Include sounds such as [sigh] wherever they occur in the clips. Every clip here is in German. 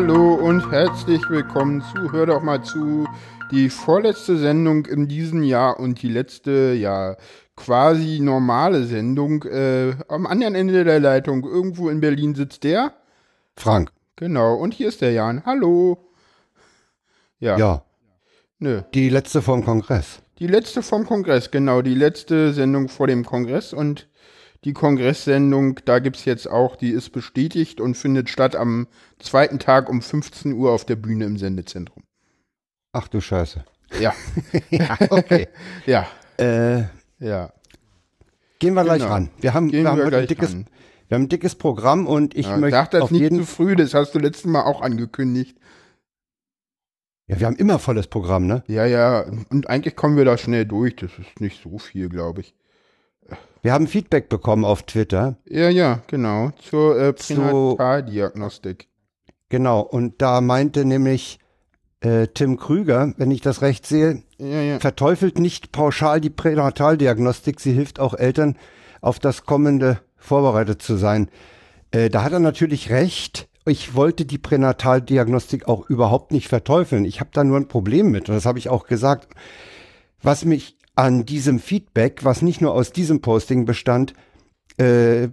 Hallo und herzlich willkommen zu Hör doch mal zu. Die vorletzte Sendung in diesem Jahr und die letzte, ja, quasi normale Sendung. Äh, am anderen Ende der Leitung, irgendwo in Berlin sitzt der. Frank. Genau, und hier ist der Jan. Hallo. Ja. Ja. Nö. Die letzte vom Kongress. Die letzte vom Kongress, genau. Die letzte Sendung vor dem Kongress und die Kongresssendung, da gibt es jetzt auch, die ist bestätigt und findet statt am zweiten Tag um 15 Uhr auf der Bühne im Sendezentrum. Ach du Scheiße. Ja. [laughs] ja okay. [laughs] ja. Äh, ja. Gehen wir gleich genau. ran. Wir haben, wir haben ein dickes, ran. wir haben ein dickes Programm und ich ja, möchte. Sag das nicht zu früh, das hast du letztes Mal auch angekündigt. Ja, wir haben immer volles Programm, ne? Ja, ja. Und eigentlich kommen wir da schnell durch. Das ist nicht so viel, glaube ich. Wir haben Feedback bekommen auf Twitter. Ja, ja, genau. Zur äh, Pränataldiagnostik. Genau. Und da meinte nämlich äh, Tim Krüger, wenn ich das recht sehe, ja, ja. verteufelt nicht pauschal die Pränataldiagnostik. Sie hilft auch Eltern, auf das Kommende vorbereitet zu sein. Äh, da hat er natürlich recht ich wollte die Pränataldiagnostik auch überhaupt nicht verteufeln. Ich habe da nur ein Problem mit und das habe ich auch gesagt. Was mich an diesem Feedback, was nicht nur aus diesem Posting bestand, äh,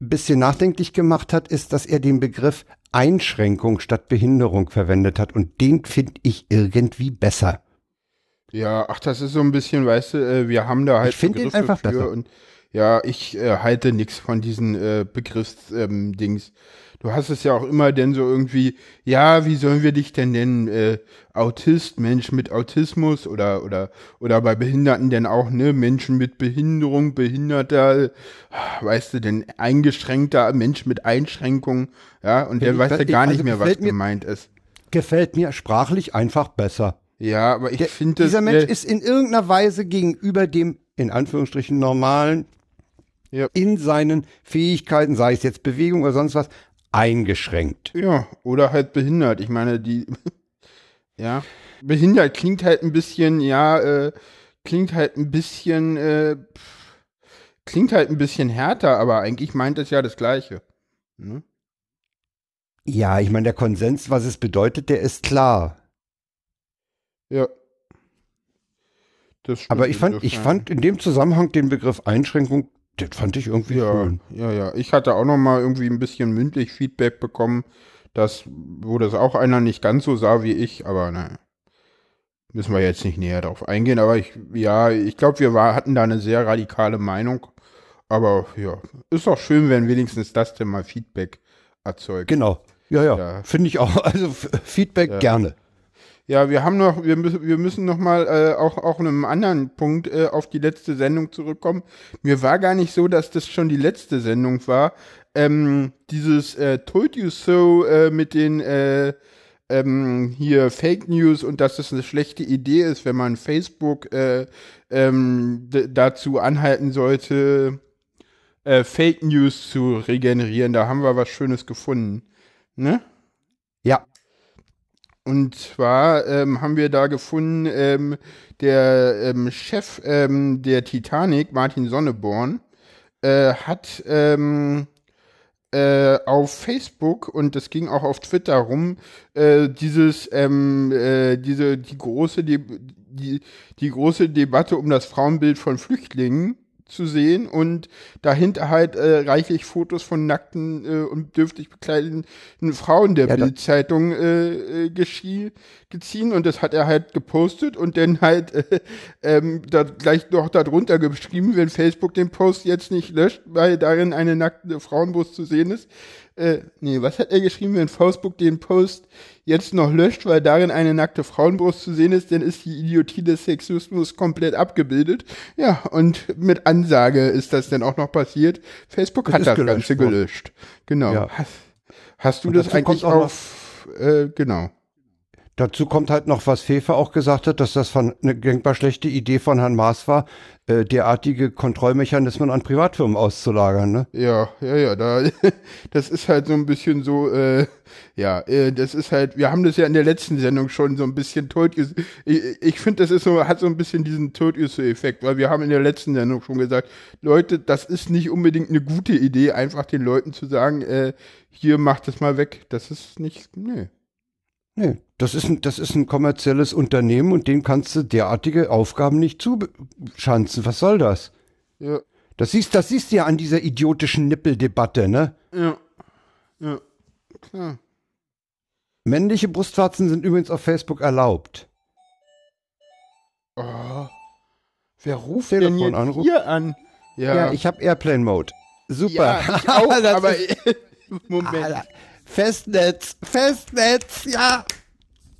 bisschen nachdenklich gemacht hat, ist, dass er den Begriff Einschränkung statt Behinderung verwendet hat und den finde ich irgendwie besser. Ja, ach, das ist so ein bisschen, weißt du, äh, wir haben da halt ich finde ihn einfach besser. und ja, ich äh, halte nichts von diesen äh, Begriffsdings. Ähm, du hast es ja auch immer denn so irgendwie, ja, wie sollen wir dich denn nennen? Äh, Autist, Mensch mit Autismus oder oder oder bei Behinderten denn auch, ne, Menschen mit Behinderung, Behinderter, weißt du, denn eingeschränkter Mensch mit Einschränkungen, ja, und der weiß ja gar nicht also mehr, was mir, gemeint ist. Gefällt mir sprachlich einfach besser. Ja, aber ich finde Dieser Mensch ist in irgendeiner Weise gegenüber dem in Anführungsstrichen normalen ja. in seinen Fähigkeiten, sei es jetzt Bewegung oder sonst was, eingeschränkt. Ja, oder halt behindert. Ich meine, die, [laughs] ja, behindert klingt halt ein bisschen, ja, äh, klingt halt ein bisschen, äh, klingt halt ein bisschen härter, aber eigentlich meint es ja das Gleiche. Ne? Ja, ich meine, der Konsens, was es bedeutet, der ist klar. Ja. aber ich fand, ich fand in dem Zusammenhang den Begriff Einschränkung das fand ich irgendwie ja, schön. Ja, ja. Ich hatte auch noch mal irgendwie ein bisschen mündlich Feedback bekommen, dass, wo das auch einer nicht ganz so sah wie ich, aber naja. Müssen wir jetzt nicht näher darauf eingehen, aber ich, ja, ich glaube, wir war, hatten da eine sehr radikale Meinung. Aber ja, ist doch schön, wenn wenigstens das denn mal Feedback erzeugt. Genau. Ja, ja. ja. Finde ich auch. [laughs] Also Feedback ja. gerne. Ja, wir haben noch, wir müssen, wir müssen noch mal äh, auch auch einem anderen Punkt äh, auf die letzte Sendung zurückkommen. Mir war gar nicht so, dass das schon die letzte Sendung war. Ähm, dieses äh, Told You So äh, mit den äh, ähm, hier Fake News und dass es eine schlechte Idee ist, wenn man Facebook äh, ähm, dazu anhalten sollte, äh, Fake News zu regenerieren. Da haben wir was Schönes gefunden. Ne? Ja. Und zwar ähm, haben wir da gefunden, ähm, der ähm, Chef ähm, der Titanic, Martin Sonneborn, äh, hat ähm, äh, auf Facebook und das ging auch auf Twitter rum, äh, dieses, ähm, äh, diese, die große, die, die, die große Debatte um das Frauenbild von Flüchtlingen zu sehen. Und dahinter halt äh, reichlich Fotos von nackten äh, und dürftig bekleideten Frauen der ja, Bildzeitung äh, äh, geziehen. Und das hat er halt gepostet und dann halt äh, ähm, da gleich noch darunter geschrieben, wenn Facebook den Post jetzt nicht löscht, weil darin eine nackte Frauenbrust zu sehen ist, äh, nee, was hat er geschrieben, wenn Facebook den Post jetzt noch löscht, weil darin eine nackte Frauenbrust zu sehen ist, dann ist die Idiotie des Sexismus komplett abgebildet. Ja, und mit Ansage ist das dann auch noch passiert. Facebook das hat das gelöscht, Ganze gelöscht. Genau. Ja. Hast, hast, du und das eigentlich auf, äh, genau. Dazu kommt halt noch, was Fefe auch gesagt hat, dass das von, eine denkbar schlechte Idee von Herrn Maas war, äh, derartige Kontrollmechanismen an Privatfirmen auszulagern. Ne? Ja, ja, ja, da, [laughs] das ist halt so ein bisschen so, äh, ja, äh, das ist halt, wir haben das ja in der letzten Sendung schon so ein bisschen tot, ich, ich finde, das ist so, hat so ein bisschen diesen Todüsse-Effekt, weil wir haben in der letzten Sendung schon gesagt, Leute, das ist nicht unbedingt eine gute Idee, einfach den Leuten zu sagen, äh, hier macht es mal weg. Das ist nicht, nee. Nee, das ist, ein, das ist ein kommerzielles Unternehmen und dem kannst du derartige Aufgaben nicht zuschanzen. Was soll das? Ja. Das siehst, das siehst du ja an dieser idiotischen Nippeldebatte, ne? Ja. Ja. Klar. Männliche Brustwarzen sind übrigens auf Facebook erlaubt. Oh. Wer ruft Telefon denn anrufen? hier an? Ja, ich habe Airplane Mode. Super. Ja, ich auch, [laughs] aber [laughs] Moment. Festnetz, Festnetz, ja.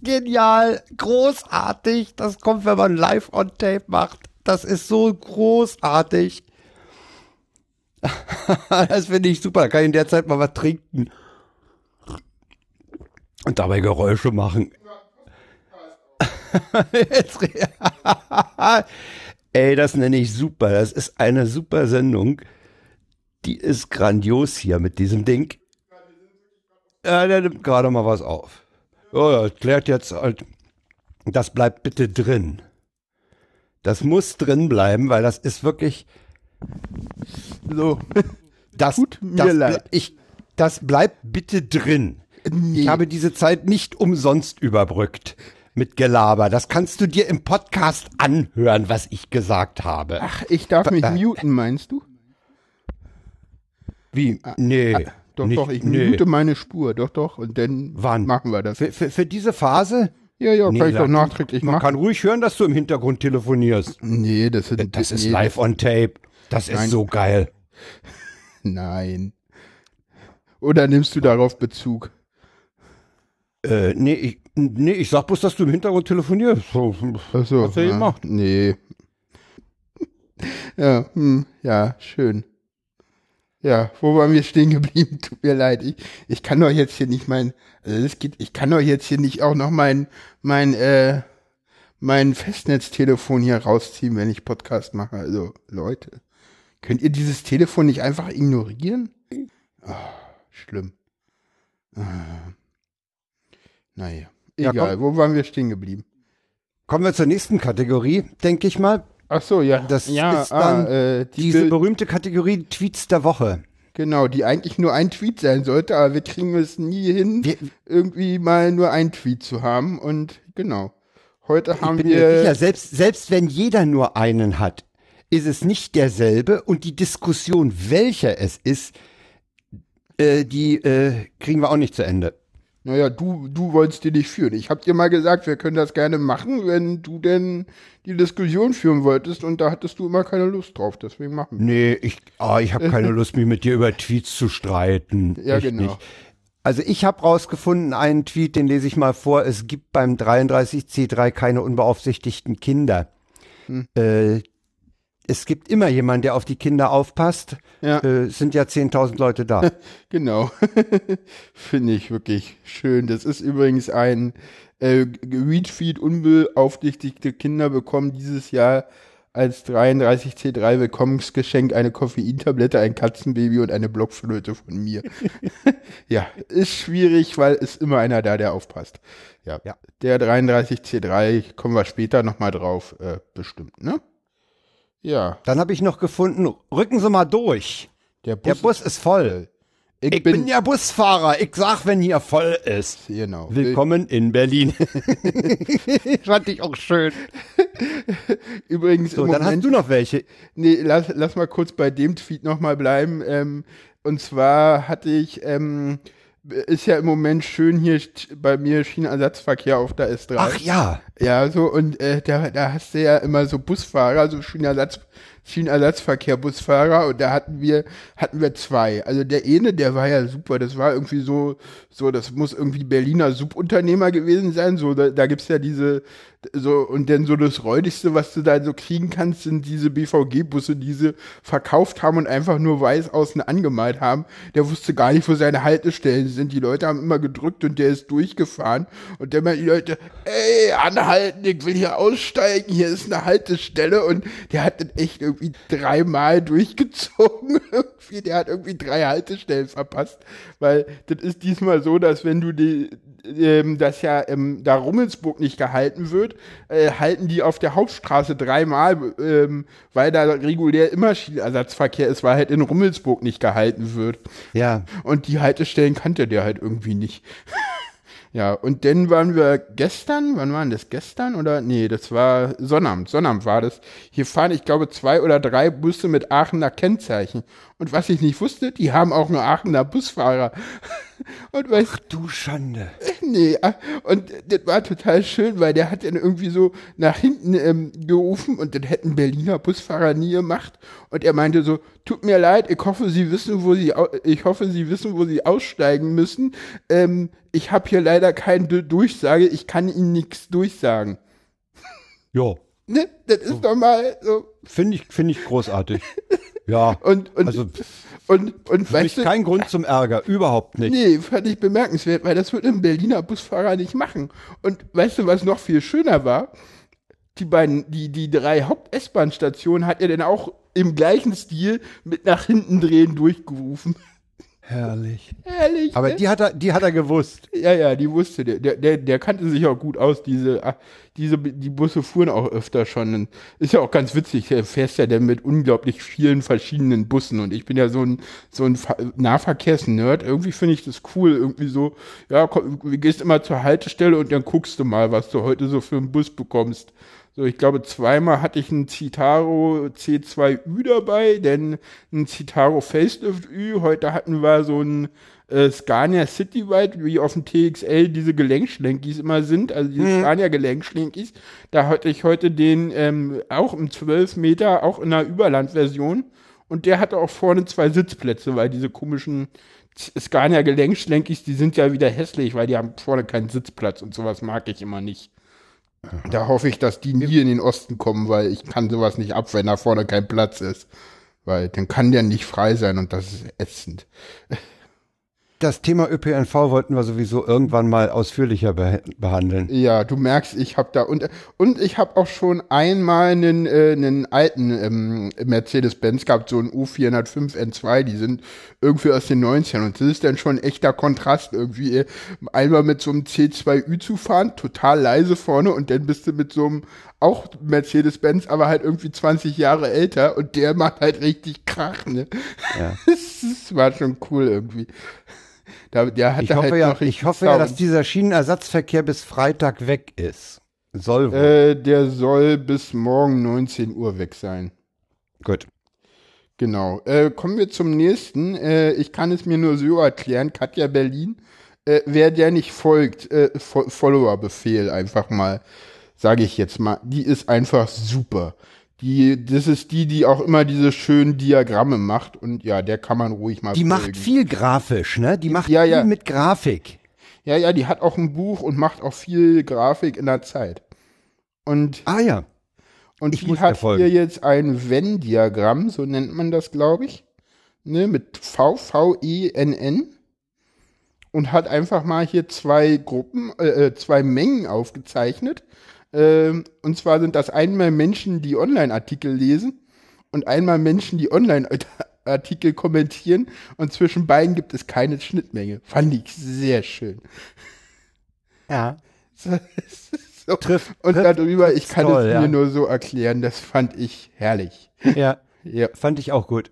Genial, großartig. Das kommt, wenn man live on tape macht. Das ist so großartig. [laughs] das finde ich super. Da kann ich in der Zeit mal was trinken. Und dabei Geräusche machen. [laughs] [laughs] Ey, das nenne ich super. Das ist eine super Sendung. Die ist grandios hier mit diesem Ding. Ja, der nimmt gerade mal was auf. Ja, ja, klärt jetzt halt. Das bleibt bitte drin. Das muss drin bleiben, weil das ist wirklich. So. [laughs] Das, Tut mir das, leid. Ich, das bleibt bitte drin. Ich habe diese Zeit nicht umsonst überbrückt mit Gelaber. Das kannst du dir im Podcast anhören, was ich gesagt habe. Ach, ich darf mich Äh. muten, meinst du? Wie? Nee. Doch, nicht, doch, ich nee. mute meine Spur. Doch, doch. Und dann Wann? machen wir das. Für, für, für diese Phase? Ja, ja, Nee, kann ich doch nachträglich Man machen. kann ruhig hören, dass du im Hintergrund telefonierst. Nee, das, sind, Das ist nee, live on tape. Das ist Nein. so geil. [laughs] Nein. Oder nimmst du darauf Bezug? Äh, nee, ich, nee, ich sag bloß, dass du im Hintergrund telefonierst. So, Ach so, Hast du ja, gemacht? Nee. [laughs] Ja, hm, ja, schön. Ja, wo waren wir stehen geblieben? [laughs] Tut mir leid. Ich, ich kann doch jetzt hier nicht mein, also das geht, ich kann doch jetzt hier nicht auch noch mein, mein, äh, mein Festnetztelefon hier rausziehen, wenn ich Podcast mache. Also, Leute, könnt ihr dieses Telefon nicht einfach ignorieren? Oh, schlimm. Ah. Naja, Ja, egal, wo waren wir stehen geblieben? Kommen wir zur nächsten Kategorie, denke ich mal. Ach so, ja, Das ja, ist dann ah, äh, die Diese Bild- berühmte Kategorie Tweets der Woche. Genau, die eigentlich nur ein Tweet sein sollte, aber wir kriegen es nie hin, Wir- irgendwie mal nur ein Tweet zu haben. Und genau, heute haben Ich bin wir. sicher, selbst, selbst wenn jeder nur einen hat, ist es nicht derselbe und die Diskussion, welcher es ist, äh, die äh, kriegen wir auch nicht zu Ende. Naja, du, du wolltest die nicht führen. Ich hab dir mal gesagt, wir können das gerne machen, wenn du denn die Diskussion führen wolltest und da hattest du immer keine Lust drauf. Deswegen machen wir. Nee, ich, ah, ich habe keine [laughs] Lust, mich mit dir über Tweets zu streiten. Ja, Echt genau. Nicht. Also ich habe rausgefunden, einen Tweet, den lese ich mal vor, es gibt beim 33C3 keine unbeaufsichtigten Kinder. Hm. Äh, es gibt immer jemanden, der auf die Kinder aufpasst. Ja. Äh, es sind ja 10.000 Leute da. [laughs] Genau. [laughs] Finde ich wirklich schön. Das ist übrigens ein äh, Retweet unbeaufsichtigte Kinder bekommen dieses Jahr als 33C3 Willkommensgeschenk eine Koffeintablette, ein Katzenbaby und eine Blockflöte von mir. [laughs] ja, ist schwierig, weil ist immer einer da, der aufpasst. Ja, Ja. der 33C3, kommen wir später nochmal drauf, äh, bestimmt, ne? Ja, Dann habe ich noch gefunden, rücken Sie mal durch. der Bus, Der Bus ist voll. ich, Ich bin, ja Busfahrer. Ich sag, wenn hier voll ist. genau. Willkommen in Berlin. [laughs] Fand ich auch schön. Übrigens So, dann Moment hast du noch welche. Nee, lass, lass mal kurz bei dem Tweet nochmal bleiben. Ähm, und zwar hatte ich, ähm, ist ja im Moment schön hier bei mir Schienenersatzverkehr auf der S3. Ach ja. Ja, so, und äh, da, da hast du ja immer so Busfahrer, so Schienenersatz, Schienenersatzverkehr Busfahrer und da hatten wir, hatten wir zwei. Also der eine, der war ja super, das war irgendwie so, so, das muss irgendwie Berliner Subunternehmer gewesen sein, so, da, da gibt's ja diese, so, und dann so das Räudigste, was du da so kriegen kannst, sind diese BVG-Busse, die sie verkauft haben und einfach nur weiß außen angemalt haben. Der wusste gar nicht, wo seine Haltestellen sind. Die Leute haben immer gedrückt und der ist durchgefahren und dann mal die Leute, ey, anhalten, ich will hier aussteigen, hier ist eine Haltestelle und der hat das echt irgendwie dreimal durchgezogen. [laughs] irgendwie, der hat irgendwie drei Haltestellen verpasst, weil das ist diesmal so, dass wenn du die, ähm, dass ja ähm, da Rummelsburg nicht gehalten wird, äh, halten die auf der Hauptstraße dreimal, ähm, weil da regulär immer Schienenersatzverkehr ist, weil halt in Rummelsburg nicht gehalten wird. Ja. Und die Haltestellen kannte der halt irgendwie nicht. [laughs] Ja, und dann waren wir gestern, wann waren das gestern oder? Nee, das war Sonnabend, Sonnabend war das. Hier fahren, ich glaube, zwei oder drei Busse mit Aachener Kennzeichen. Und was ich nicht wusste, die haben auch einen Aachener Busfahrer. Und weißt, Ach du Schande. Nee, ah, und das war total schön, weil der hat dann irgendwie so nach hinten ähm, gerufen und das hätten Berliner Busfahrer nie gemacht. Und er meinte so, tut mir leid, ich hoffe, Sie wissen, wo Sie, ich hoffe, Sie wissen, wo Sie aussteigen müssen. Ähm, ich habe hier leider keine Durchsage, ich kann Ihnen nichts durchsagen. Ja. Ne? Das ist so. doch mal so. Finde ich, finde ich großartig. ja. [laughs] Und, und, also, und, und für weißt du, kein Grund zum Ärger, überhaupt nicht. Nee, fand ich bemerkenswert, weil das würde ein Berliner Busfahrer nicht machen. Und weißt du, was noch viel schöner war? Die beiden, die, die drei Haupt-S-Bahn-Stationen hat er dann auch im gleichen Stil mit nach hinten drehen durchgerufen. Herrlich. Herrlich. Aber ne? die hat er, die hat er gewusst. Ja, ja, die wusste. Der, der, der kannte sich auch gut aus. Diese, ah, diese, die Busse fuhren auch öfter schon. Ist ja auch ganz witzig. Er fährst ja dann mit unglaublich vielen verschiedenen Bussen. Und ich bin ja so ein, so ein Nahverkehrsnerd. Irgendwie finde ich das cool. Irgendwie so, ja, komm, du gehst immer zur Haltestelle und dann guckst du mal, was du heute so für einen Bus bekommst. So, ich glaube, zweimal hatte ich einen Citaro C2Ü dabei, denn ein Citaro Facelift Ü. Heute hatten wir so ein äh, Scania Citywide, wie auf dem TXL diese Gelenkschlenkis immer sind, also die mhm. Scania Gelenkschlenkis. Da hatte ich heute den ähm, auch im 12 Meter, auch in einer Überlandversion. Und der hatte auch vorne zwei Sitzplätze, weil diese komischen Scania Gelenkschlenkis, die sind ja wieder hässlich, weil die haben vorne keinen Sitzplatz und sowas mag ich immer nicht. Da hoffe ich, dass die nie in den Osten kommen, weil ich kann sowas nicht ab, wenn da vorne kein Platz ist. Weil dann kann der nicht frei sein und das ist ätzend das Thema ÖPNV wollten wir sowieso irgendwann mal ausführlicher be behandeln. Ja, du merkst, ich habe da und und ich habe auch schon einmal einen, äh, einen alten ähm, Mercedes-Benz gehabt, so einen U405 N2, die sind irgendwie aus den 90ern und das ist dann schon ein echter Kontrast irgendwie äh, einmal mit so einem C2Ü zu fahren, total leise vorne und dann bist du mit so einem auch Mercedes-Benz, aber halt irgendwie 20 Jahre älter und der macht halt richtig Krach, ne? Ja. [laughs] das war schon cool irgendwie. Da, der hat ich hoffe, halt ja, ich hoffe ja, dass dieser Schienenersatzverkehr bis Freitag weg ist. Soll wohl. Äh, der soll bis morgen 19 Uhr weg sein. Gut. Genau. Äh, kommen wir zum nächsten. Äh, ich kann es mir nur so erklären. Katja Berlin. Äh, wer der nicht folgt, äh, Fo Follower-Befehl einfach mal, sage ich jetzt mal, die ist einfach super. Die, das ist die, die auch immer diese schönen Diagramme macht und ja, der kann man ruhig mal. Die folgen. macht viel grafisch, ne? Die macht ja, viel ja. mit Grafik. Ja, ja, die hat auch ein Buch und macht auch viel Grafik in der Zeit. Und ah ja. Und ich die hat hier jetzt ein Venn-Diagramm, so nennt man das, glaube ich, ne, mit V V E N N und hat einfach mal hier zwei Gruppen, äh, äh zwei Mengen aufgezeichnet ähm, und zwar sind das einmal Menschen, die Online-Artikel lesen und einmal Menschen, die Online-Artikel kommentieren. Und zwischen beiden gibt es keine Schnittmenge. Fand ich sehr schön. Ja. [laughs] So, trifft, und trifft, darüber, ich kann toll, es mir ja. nur so erklären, das fand ich herrlich. Ja, [laughs] ja, fand ich auch gut.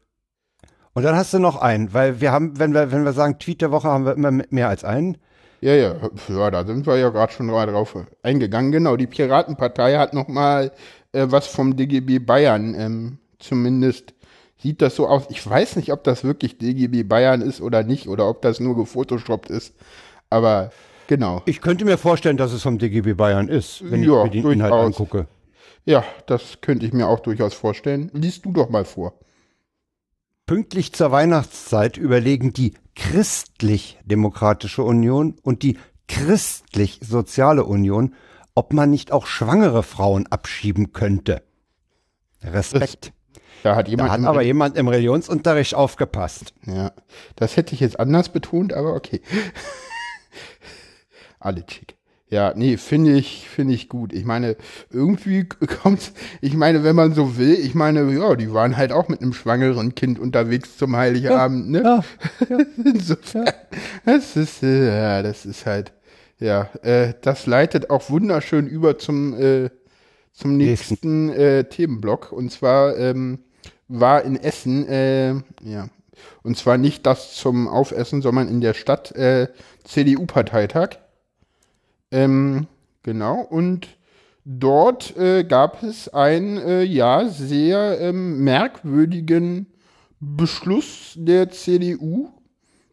Und dann hast du noch einen, weil wir haben, wenn wir, wenn wir sagen Tweet der Woche, haben wir immer mehr als einen. Ja, ja, ja, da sind wir ja gerade schon drauf eingegangen. Genau, die Piratenpartei hat noch mal äh, was vom DGB Bayern. Ähm, zumindest sieht das so aus. Ich weiß nicht, ob das wirklich DGB Bayern ist oder nicht, oder ob das nur gefotoshoppt ist. Aber genau. Ich könnte mir vorstellen, dass es vom DGB Bayern ist, wenn ja, ich mir den Inhalt angucke. Ja, das könnte ich mir auch durchaus vorstellen. Liest du doch mal vor. Pünktlich zur Weihnachtszeit überlegen die Christlich-Demokratische Union und die Christlich-Soziale Union, ob man nicht auch schwangere Frauen abschieben könnte. Respekt. Da hat, jemand da hat aber jemand im Religionsunterricht aufgepasst. Ja, das hätte ich jetzt anders betont, aber okay. [laughs] Alle schick. Ja, nee, finde ich, finde ich gut. Ich meine, irgendwie [laughs] kommt's, ich meine, wenn man so will, ich meine, ja, die waren halt auch mit einem schwangeren Kind unterwegs zum Heiligabend, ne? Ja, ja. [laughs] Insofern, ja. das ist, äh, ja, das ist halt, ja, äh, das leitet auch wunderschön über zum, äh, zum nächsten äh, Themenblock. Und zwar ähm, war in Essen, äh, ja, und zwar nicht das zum Aufessen, sondern in der Stadt äh, CDU-Parteitag. Ähm, genau, und dort äh, gab es einen, äh, ja, sehr ähm, merkwürdigen Beschluss der CDU,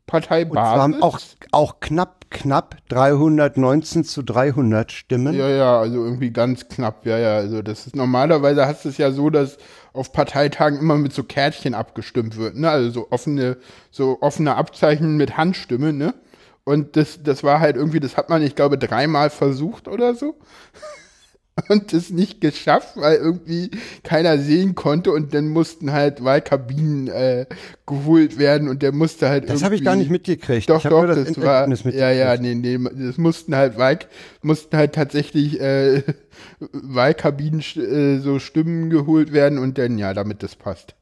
Parteibasis. auch, auch knapp, knapp 319 zu 300 Stimmen. Ja, ja, also irgendwie ganz knapp, ja, ja. Also das ist normalerweise hast du es ja so, dass auf Parteitagen immer mit so Kärtchen abgestimmt wird, ne? Also so offene, so offene Abzeichen mit Handstimme, ne? Und das, das war halt irgendwie, das hat man, ich glaube, dreimal versucht oder so. [laughs] Und es nicht geschafft, weil irgendwie keiner sehen konnte. Und dann mussten halt Wahlkabinen äh, geholt werden. Und der musste halt Das habe ich gar nicht mitgekriegt. Doch, doch, das, das war ja, ja, nee, nee, das mussten halt Wahl, mussten halt tatsächlich äh, [laughs] Wahlkabinen äh, so Stimmen geholt werden. Und dann ja, damit das passt.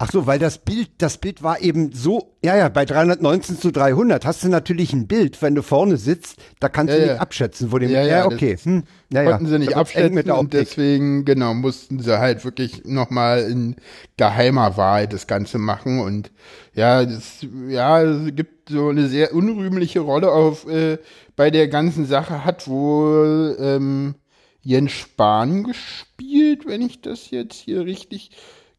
Ach so, weil das Bild, das Bild war eben so, ja, ja, bei 319 zu 300 hast du natürlich ein Bild, wenn du vorne sitzt, da kannst ja, du nicht ja. abschätzen, wo dem, ja, ja, okay. Hm, ja, konnten sie nicht abschätzen mit und deswegen, genau, mussten sie halt wirklich nochmal in geheimer Wahl das Ganze machen und ja, das, ja, es gibt so eine sehr unrühmliche Rolle auf, äh, bei der ganzen Sache hat wohl, ähm, Jens Spahn gespielt, wenn ich das jetzt hier richtig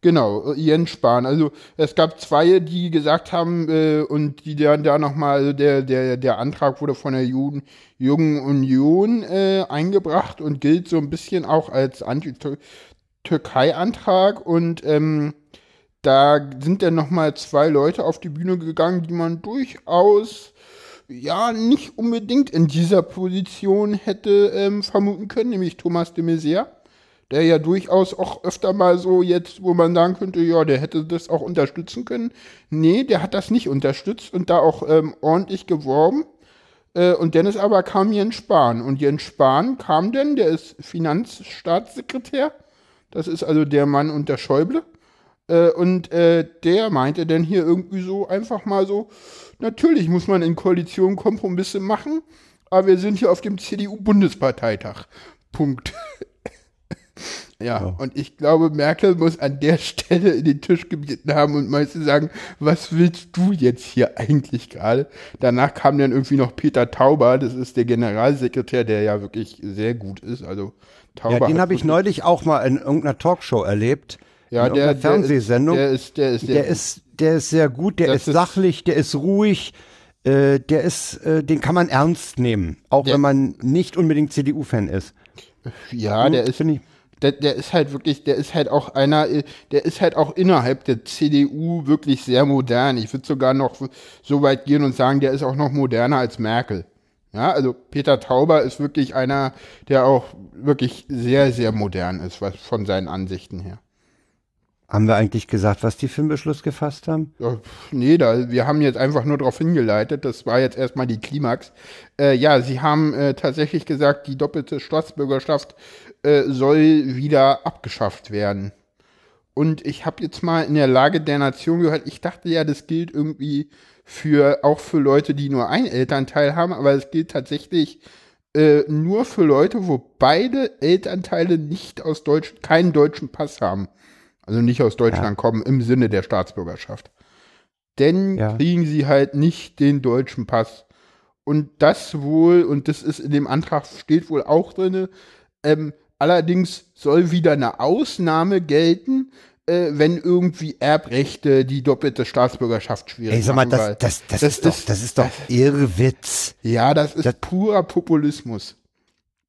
Genau, äh, Jens Spahn. Also es gab zwei, die gesagt haben äh, und die dann da nochmal, also der, der, der Antrag wurde von der Juden, Jungen Union äh, eingebracht und gilt so ein bisschen auch als Anti-Türkei-Antrag und ähm, da sind dann nochmal zwei Leute auf die Bühne gegangen, die man durchaus ja nicht unbedingt in dieser Position hätte ähm, vermuten können, nämlich Thomas de Maizière der ja durchaus auch öfter mal so jetzt, wo man sagen könnte, ja, der hätte das auch unterstützen können. Nee, der hat das nicht unterstützt und da auch ähm, ordentlich geworben. Äh, und Dennis aber kam Jens Spahn. Und Jens Spahn kam denn, der ist Finanzstaatssekretär. Das ist also der Mann unter Schäuble. Äh, und äh, der meinte dann hier irgendwie so einfach mal so, natürlich muss man in Koalition Kompromisse machen, aber wir sind hier auf dem CDU-Bundesparteitag. Punkt. [laughs] Ja, ja, und ich glaube, Merkel muss an der Stelle in den Tisch gebeten haben und meiste sagen, was willst du jetzt hier eigentlich gerade? Danach kam dann irgendwie noch Peter Tauber, das ist der Generalsekretär, der ja wirklich sehr gut ist. Also Tauber. Ja, den habe ich neulich auch mal in irgendeiner Talkshow erlebt. Ja, in der Fernsehsendung. Der ist, der ist, der, der ist, der ist sehr gut, der ist sachlich, der ist ruhig. Äh, der ist, äh, den kann man ernst nehmen, auch der, wenn man nicht unbedingt CDU-Fan ist. Ja, der ist, ich, der, der ist halt wirklich, der ist halt auch einer, der ist halt auch innerhalb der CDU wirklich sehr modern. Ich würde sogar noch so weit gehen und sagen, der ist auch noch moderner als Merkel. Ja, also Peter Tauber ist wirklich einer, der auch wirklich sehr, sehr modern ist, was von seinen Ansichten her. Haben wir eigentlich gesagt, was die für einen Beschluss gefasst haben? Ja, nee, da, wir haben jetzt einfach nur darauf hingeleitet. Das war jetzt erstmal die Klimax. Äh, ja, sie haben äh, tatsächlich gesagt, die doppelte Staatsbürgerschaft äh, soll wieder abgeschafft werden. Und ich habe jetzt mal in der Lage der Nation gehört, ich dachte ja, das gilt irgendwie für auch für Leute, die nur ein Elternteil haben, aber es gilt tatsächlich äh, nur für Leute, wo beide Elternteile nicht aus Deutsch, keinen deutschen Pass haben. Also nicht aus Deutschland ja. kommen im Sinne der Staatsbürgerschaft. Denn ja. kriegen sie halt nicht den deutschen Pass. Und das wohl, und das ist in dem Antrag steht wohl auch drin, ähm, Allerdings soll wieder eine Ausnahme gelten, äh, wenn irgendwie Erbrechte die doppelte Staatsbürgerschaft schwierig Ey, sag mal, das, das, das, das, ist doch, das ist doch Irrwitz. Ja, das ist das, purer Populismus.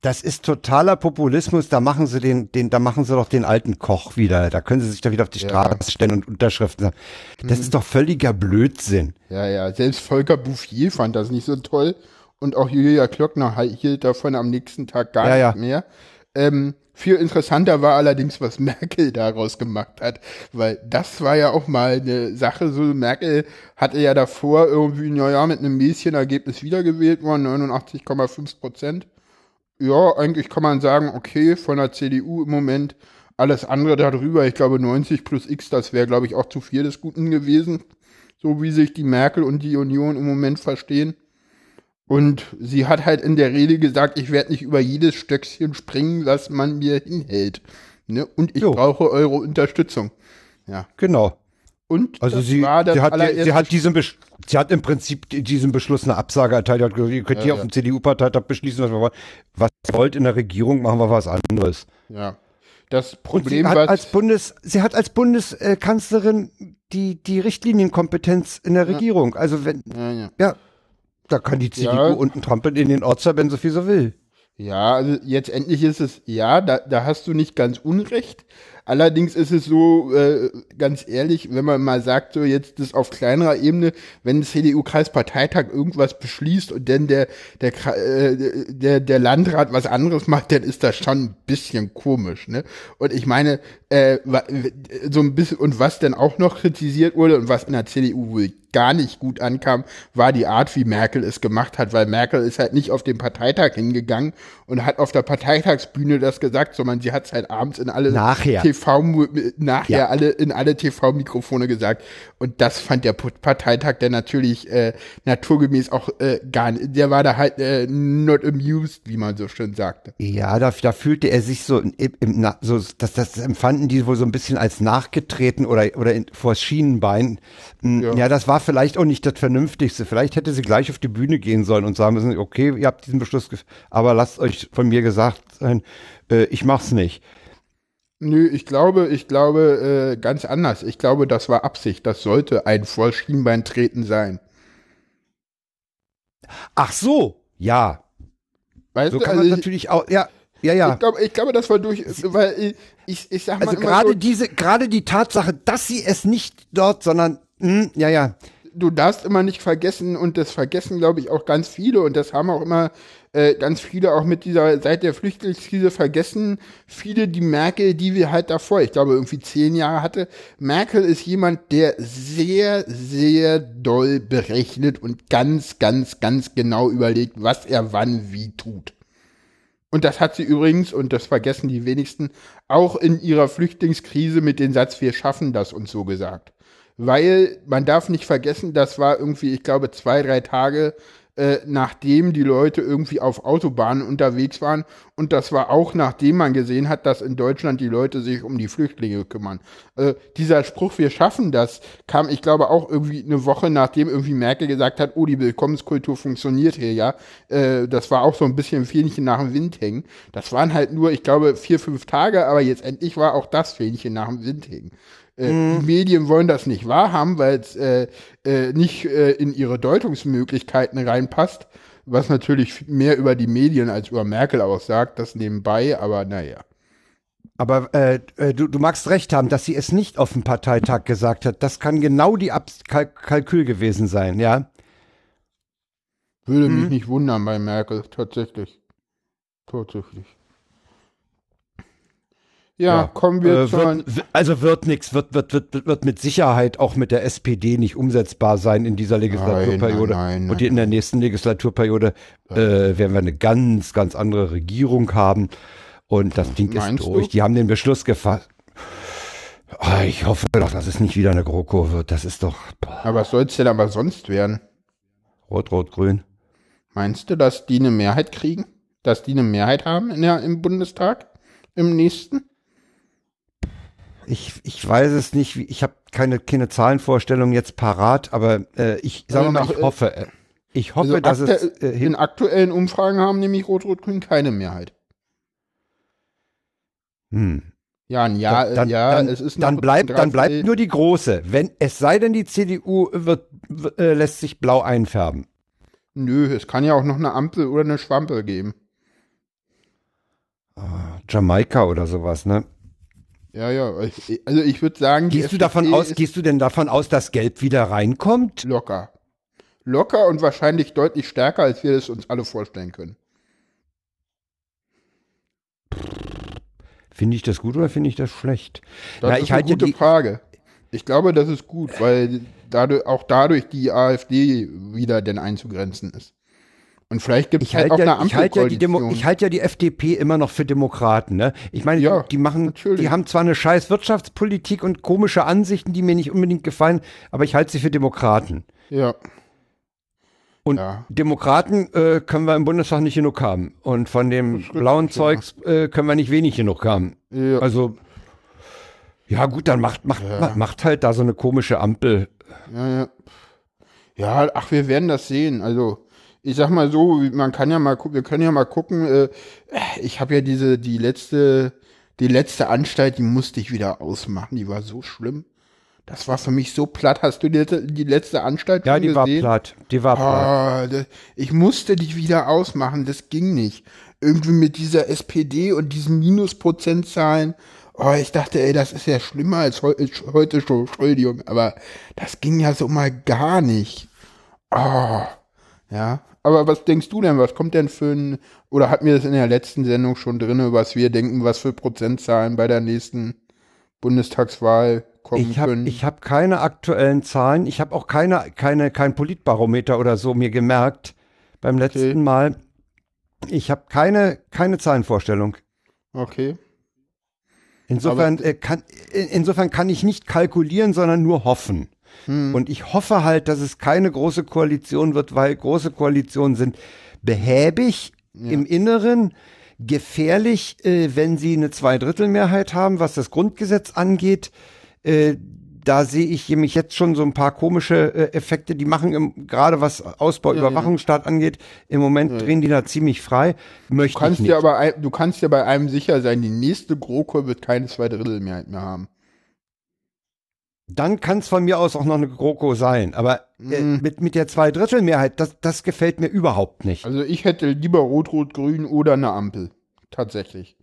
Das ist totaler Populismus. Da machen sie den, den, da machen sie doch den alten Koch wieder. Da können sie sich da wieder auf die Straße ja. stellen und Unterschriften sagen. Das hm. ist doch völliger Blödsinn. Ja, ja. Selbst Volker Bouffier fand das nicht so toll. Und auch Julia Klöckner hielt davon am nächsten Tag gar ja, nicht ja. mehr. Ähm, viel interessanter war allerdings, was [laughs] Merkel daraus gemacht hat, weil das war ja auch mal eine Sache. So Merkel hatte ja davor irgendwie, naja, mit einem Mäßchenergebnis wiedergewählt worden, 89,5 Prozent. Ja, eigentlich kann man sagen, okay, von der CDU im Moment alles andere darüber, ich glaube 90 plus X, das wäre, glaube ich, auch zu viel des Guten gewesen, so wie sich die Merkel und die Union im Moment verstehen. Und sie hat halt in der Rede gesagt, ich werde nicht über jedes Stöckchen springen, was man mir hinhält. Ne? Und ich jo. brauche eure Unterstützung. Ja. Genau. Und also sie, sie, hat, sie, hat diesen sie hat im Prinzip diesen Beschluss eine Absage erteilt. Hat gesagt, ihr könnt ja, hier ja. auf dem CDU-Parteitag beschließen, was wir wollen. Was wollt in der Regierung, machen wir was anderes. Ja. Das Problem Und sie hat als Bundes, sie hat als Bundeskanzlerin die, die Richtlinienkompetenz in der ja. Regierung. Also wenn, ja, ja. Ja, da kann die CDU unten trampeln in den Ortsverbänden, so viel sie will. Ja, also jetzt endlich ist es, ja, da, da hast du nicht ganz unrecht. Allerdings ist es so, äh, ganz ehrlich, wenn man mal sagt, so jetzt das auf kleinerer Ebene, wenn CDU-Kreisparteitag irgendwas beschließt und dann der, der, äh, der, der Landrat was anderes macht, dann ist das schon ein bisschen komisch, ne? Und ich meine, äh, so ein bisschen, und was dann auch noch kritisiert wurde und was in der CDU wohl gar nicht gut ankam, war die Art, wie Merkel es gemacht hat, weil Merkel ist halt nicht auf den Parteitag hingegangen und hat auf der Parteitagsbühne das gesagt, sondern sie hat es halt abends in alle nachher. TV nachher ja. alle in alle TV-Mikrofone gesagt. Und das fand der Parteitag der natürlich äh, naturgemäß auch äh, gar nicht. Der war da halt äh, not amused, wie man so schön sagte. Ja, da, da fühlte er sich so, im, im, so das, das empfanden die wohl so ein bisschen als nachgetreten oder oder in, vor Schienenbein. Hm, ja. ja, das war vielleicht auch nicht das Vernünftigste. Vielleicht hätte sie gleich auf die Bühne gehen sollen und sagen müssen, okay, ihr habt diesen Beschluss, aber lasst euch von mir gesagt sein, äh, ich mach's nicht. Nö, ich glaube, ich glaube äh, ganz anders. Ich glaube, das war Absicht. Das sollte ein Vollschienbeintreten sein. Ach so, ja. Weißt so du, kann also man natürlich auch, ja, ja, ja. Ich glaube, ich glaube, das war durch, weil ich, ich sag mal. Also gerade so, diese, gerade die Tatsache, dass sie es nicht dort, sondern, mh, hm, ja, ja. Du darfst immer nicht vergessen und das vergessen, glaube ich, auch ganz viele und das haben auch immer äh, ganz viele auch mit dieser, seit der Flüchtlingskrise vergessen, viele die Merkel, die wir halt davor, ich glaube irgendwie zehn Jahre hatte. Merkel ist jemand, der sehr, sehr doll berechnet und ganz, ganz, ganz genau überlegt, was er wann wie tut. Und das hat sie übrigens, und das vergessen die wenigsten, auch in ihrer Flüchtlingskrise mit dem Satz, wir schaffen das und so gesagt. Weil man darf nicht vergessen, das war irgendwie, ich glaube, zwei, drei Tage äh, nachdem die Leute irgendwie auf Autobahnen unterwegs waren. Und das war auch nachdem man gesehen hat, dass in Deutschland die Leute sich um die Flüchtlinge kümmern. Äh, dieser Spruch, wir schaffen das, kam, ich glaube, auch irgendwie eine Woche nachdem irgendwie Merkel gesagt hat, oh, die Willkommenskultur funktioniert hier, ja. Äh, das war auch so ein bisschen Fähnchen nach dem Wind hängen. Das waren halt nur, ich glaube, vier, fünf Tage, aber jetzt endlich war auch das Fähnchen nach dem Wind hängen. Äh, mhm. Die Medien wollen das nicht wahrhaben, weil es äh, äh, nicht äh, in ihre Deutungsmöglichkeiten reinpasst, was natürlich mehr über die Medien als über Merkel aussagt, das nebenbei, aber naja. Aber äh, äh, du, du magst recht haben, dass sie es nicht auf dem Parteitag gesagt hat. Das kann genau die Abs Kalk Kalkül gewesen sein, ja? Würde mhm. mich nicht wundern bei Merkel, tatsächlich. Tatsächlich. Ja, ja, kommen wir äh, zu. Wird, also wird nichts, wird, wird, wird, wird mit Sicherheit auch mit der SPD nicht umsetzbar sein in dieser Legislaturperiode. Nein, nein, nein, Und in der nächsten Legislaturperiode äh, werden wir eine ganz, ganz andere Regierung haben. Und das Ding Meinst ist durch. Du? Die haben den Beschluss gefasst. Oh, ich hoffe doch, dass es nicht wieder eine GroKo wird. Das ist doch. Boah. Aber was soll es denn aber sonst werden? Rot, Rot, Grün. Meinst du, dass die eine Mehrheit kriegen? Dass die eine Mehrheit haben in der, im Bundestag? Im nächsten? Ich, ich weiß es nicht, ich habe keine, keine Zahlenvorstellung jetzt parat, aber äh, ich sage mal, ich äh, hoffe, äh, ich hoffe, also dass es äh, in aktuellen Umfragen haben nämlich Rot-Rot-Grün keine Mehrheit. Hm. Ja, ein Ja, dann, ja, dann, es ist dann bleibt, dann bleibt nur die große. Wenn es sei denn, die CDU wird, äh, lässt sich blau einfärben. Nö, es kann ja auch noch eine Ampel oder eine Schwampe geben. Ah, Jamaika oder sowas, ne? Ja, ja. Also ich würde sagen, gehst du davon aus, gehst du denn davon aus, dass Gelb wieder reinkommt? Locker. Locker und wahrscheinlich deutlich stärker, als wir es uns alle vorstellen können. Finde ich das gut oder finde ich das schlecht? Das Na, ist eine gute Frage. Ich glaube, das ist gut, weil dadurch, auch dadurch die AfD wieder denn einzugrenzen ist. Und vielleicht gibt es halt, halt auch ja, eine ich halte ja, halte ja die FDP immer noch für Demokraten. Ne? Ich meine, ja, die machen, natürlich. die haben zwar eine scheiß Wirtschaftspolitik und komische Ansichten, die mir nicht unbedingt gefallen, aber ich halte sie für Demokraten. Ja. Und ja. Demokraten äh, können wir im Bundestag nicht genug haben. Und von dem blauen Zeugs äh, können wir nicht wenig genug haben. Ja. Also Ja, gut, dann macht, macht, ja. macht halt da so eine komische Ampel. Ja, ja. Ja, ach, wir werden das sehen. Also, ich sag mal so, man kann ja mal gucken, wir können ja mal gucken, äh, ich habe ja diese, die letzte, die letzte Anstalt, die musste ich wieder ausmachen, die war so schlimm. Das war für mich so platt. Hast du die, die letzte Anstalt Ja, die gesehen? war platt. Die war platt. Oh, ich musste die wieder ausmachen. Das ging nicht. Irgendwie mit dieser SPD und diesen Minusprozentzahlen. Oh, ich dachte, ey, das ist ja schlimmer als heu heute schon. Entschuldigung, aber das ging ja so mal gar nicht. Oh, ja. Aber was denkst du denn? Was kommt denn für ein, oder hatten wir das in der letzten Sendung schon drin, was wir denken, was für Prozentzahlen bei der nächsten Bundestagswahl kommen ich hab, können? Ich habe keine aktuellen Zahlen. Ich habe auch keine, keine, kein Politbarometer oder so mir gemerkt beim letzten okay. Mal. Ich habe keine, keine Zahlenvorstellung. Okay. Insofern, äh, kann, insofern kann ich nicht kalkulieren, sondern nur hoffen. Hm. Und ich hoffe halt, dass es keine große Koalition wird, weil große Koalitionen sind behäbig ja. im Inneren, gefährlich, äh, wenn sie eine Zweidrittelmehrheit haben, was das Grundgesetz angeht. Äh, da sehe ich mich jetzt schon so ein paar komische äh, Effekte, die machen gerade was Ausbau, ja, Überwachungsstaat ja. angeht. Im Moment ja, drehen die da ziemlich frei. Möchte du kannst ich nicht. Dir aber, du kannst dir bei einem sicher sein, die nächste GroKo wird keine Zweidrittelmehrheit mehr haben. Dann kann es von mir aus auch noch eine GroKo sein. Aber äh, mm. mit, mit der Zweidrittelmehrheit, das, das gefällt mir überhaupt nicht. Also ich hätte lieber Rot-Rot-Grün oder eine Ampel. Tatsächlich.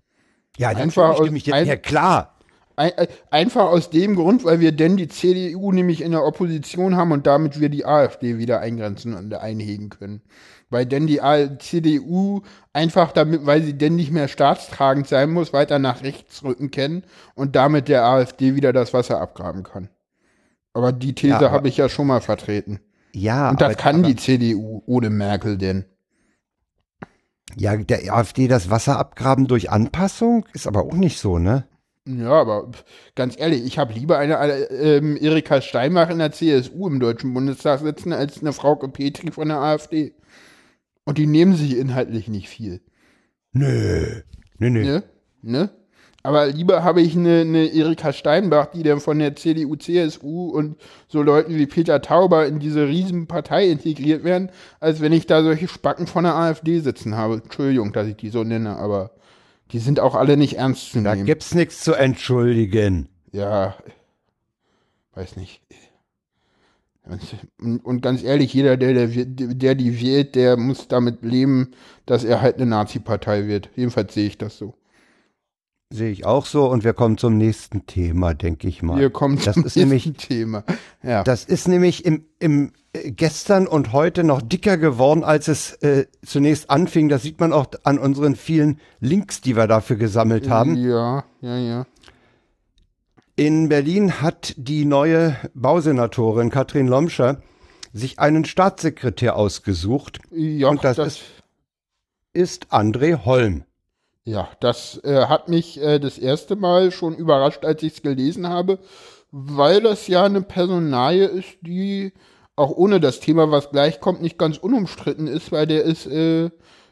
Ja, einfach stimme ich dir, ja klar. Ein, einfach aus dem Grund, weil wir denn die CDU nämlich in der Opposition haben und damit wir die AfD wieder eingrenzen und einhegen können. Weil denn die CDU einfach damit, weil sie denn nicht mehr staatstragend sein muss, weiter nach rechts rücken können und damit der AfD wieder das Wasser abgraben kann. Aber die These ja, habe ich ja schon mal vertreten. Ja. Und das aber, kann die CDU ohne Merkel denn. Ja, der AfD das Wasser abgraben durch Anpassung ist aber auch nicht so, ne? Ja, aber ganz ehrlich, ich habe lieber eine äh, ähm, Erika Steinbach in der CSU im Deutschen Bundestag sitzen, als eine Frau Petri von der AfD. Und die nehmen sich inhaltlich nicht viel. Nö. Nö, nö. Ne? ne? Aber lieber habe ich eine, eine Erika Steinbach, die dann von der CDU, CSU und so Leuten wie Peter Tauber in diese riesen Partei integriert werden, als wenn ich da solche Spacken von der AfD sitzen habe. Entschuldigung, dass ich die so nenne, aber die sind auch alle nicht ernst zu nehmen. Da gibt's nichts zu entschuldigen. Ja, weiß nicht. Und, und ganz ehrlich, jeder, der, der, der die wählt, der muss damit leben, dass er halt eine Nazi-Partei wird. Jedenfalls sehe ich das so. Sehe ich auch so und wir kommen zum nächsten Thema, denke ich mal. Wir kommen das zum ist nächsten nämlich, Thema. Ja. Das ist nämlich im, im äh, gestern und heute noch dicker geworden, als es äh, zunächst anfing. Das sieht man auch an unseren vielen Links, die wir dafür gesammelt haben. Ja, ja, ja. In Berlin hat die neue Bausenatorin Katrin Lomscher sich einen Staatssekretär ausgesucht. Ja, und das, das ist, ist André Holm. Ja, das äh, hat mich äh, das erste Mal schon überrascht, als ich es gelesen habe, weil das ja eine Personalie ist, die auch ohne das Thema, was gleich kommt, nicht ganz unumstritten ist, weil der ist äh,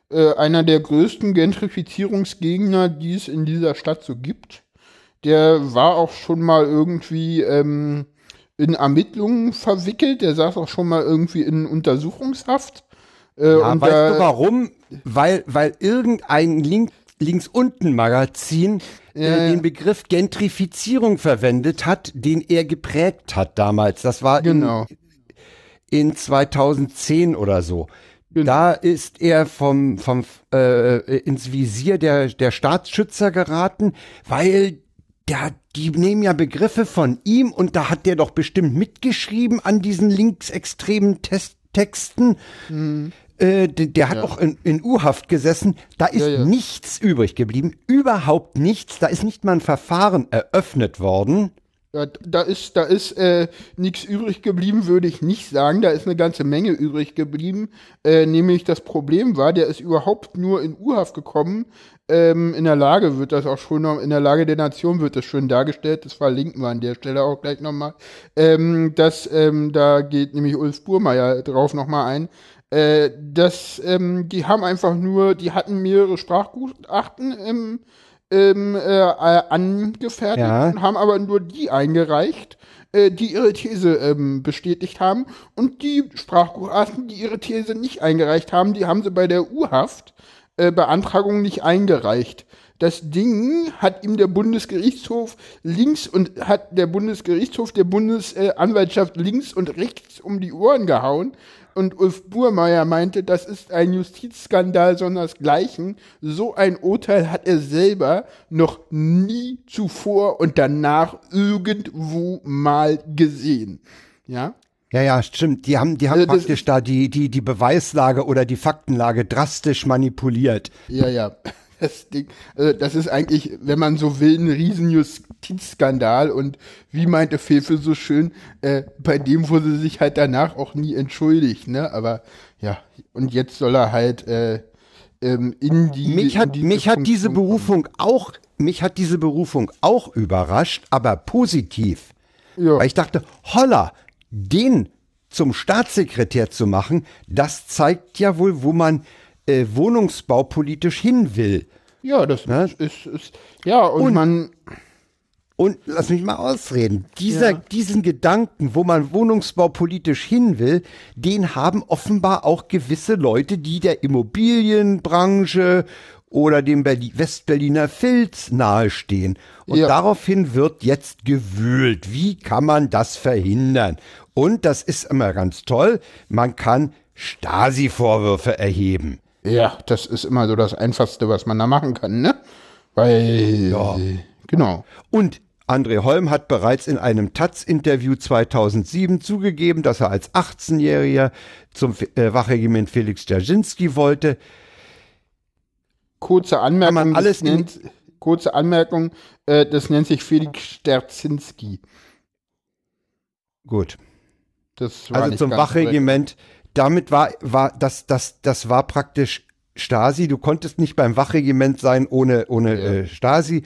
äh, einer der größten Gentrifizierungsgegner, die es in dieser Stadt so gibt. Der war auch schon mal irgendwie ähm, in Ermittlungen verwickelt, der saß auch schon mal irgendwie in Untersuchungshaft. Äh, ja, und weißt da, du warum? Weil, weil irgendein Link links unten Magazin äh, ja, den Begriff Gentrifizierung verwendet hat, den er geprägt hat damals. Das war genau. in, in 2010 oder so. Genau. Da ist er vom, vom äh, ins Visier der, der Staatsschützer geraten, weil der, die nehmen ja Begriffe von ihm und da hat der doch bestimmt mitgeschrieben an diesen linksextremen Test Texten. Mhm. Äh, der, der, hat ja. auch in, in U-Haft gesessen. Da ist ja, ja. nichts übrig geblieben. Überhaupt nichts. Da ist nicht mal ein Verfahren eröffnet worden. Ja, da ist, da ist äh, nichts übrig geblieben, würde ich nicht sagen. Da ist eine ganze Menge übrig geblieben. Äh, nämlich das Problem war, der ist überhaupt nur in U-Haft gekommen. Ähm, in der Lage wird das auch schon noch, in der Lage der Nation wird das schön dargestellt. Das verlinken wir an der Stelle auch gleich nochmal. Ähm, das, ähm, da geht nämlich Ulf Burmeier drauf nochmal ein. Äh, das, ähm, die haben einfach nur, die hatten mehrere Sprachgutachten im, ähm, äh, angefertigt ja. und haben aber nur die eingereicht, äh, die ihre These ähm, bestätigt haben. Und die Sprachgutachten, die ihre These nicht eingereicht haben, die haben sie bei der U-Haft äh, Beantragung nicht eingereicht. Das Ding hat ihm der Bundesgerichtshof links und hat der Bundesgerichtshof der Bundesanwaltschaft links und rechts um die Ohren gehauen. Und Ulf Burmeier meinte, das ist ein Justizskandal sondersgleichen. So ein Urteil hat er selber noch nie zuvor und danach irgendwo mal gesehen. Ja. Ja, ja, stimmt. Die haben, die haben also praktisch da die, die, die Beweislage oder die Faktenlage drastisch manipuliert. Ja, ja. Das Ding, also das ist eigentlich, wenn man so will, ein Riesenjustizskandal und wie meinte Fefe so schön, äh, bei dem wurde sich halt danach auch nie entschuldigt, ne? Aber ja, und jetzt soll er halt äh, ähm, in die. Mich hat, mich hat diese Berufung auch, mich hat diese Berufung auch überrascht, aber positiv. Ja. Weil ich dachte, holla, den zum Staatssekretär zu machen, das zeigt ja wohl, wo man äh, wohnungsbaupolitisch hin will. Ja, das ne? ist, ist, ja, und, und, man. Und lass mich mal ausreden. Dieser, ja. Diesen Gedanken, wo man wohnungsbaupolitisch hin will, den haben offenbar auch gewisse Leute, die der Immobilienbranche oder dem Berlin, Westberliner Filz nahestehen. Und ja. daraufhin wird jetzt gewühlt. Wie kann man das verhindern? Und das ist immer ganz toll. Man kann Stasi-Vorwürfe erheben. Ja, das ist immer so das Einfachste, was man da machen kann, ne? Weil, ja. genau. Und André Holm hat bereits in einem Taz-Interview 2007 zugegeben, dass er als 18-Jähriger zum äh, Wachregiment Felix Dzerzhinsky wollte. Kurze Anmerkung, alles nennt, kurze Anmerkung, äh, das nennt sich Felix Dzerzhinsky. Gut. also zum Wachregiment damit war, war das, das, das war praktisch Stasi. Du konntest nicht beim Wachregiment sein ohne, ohne ja. äh, Stasi.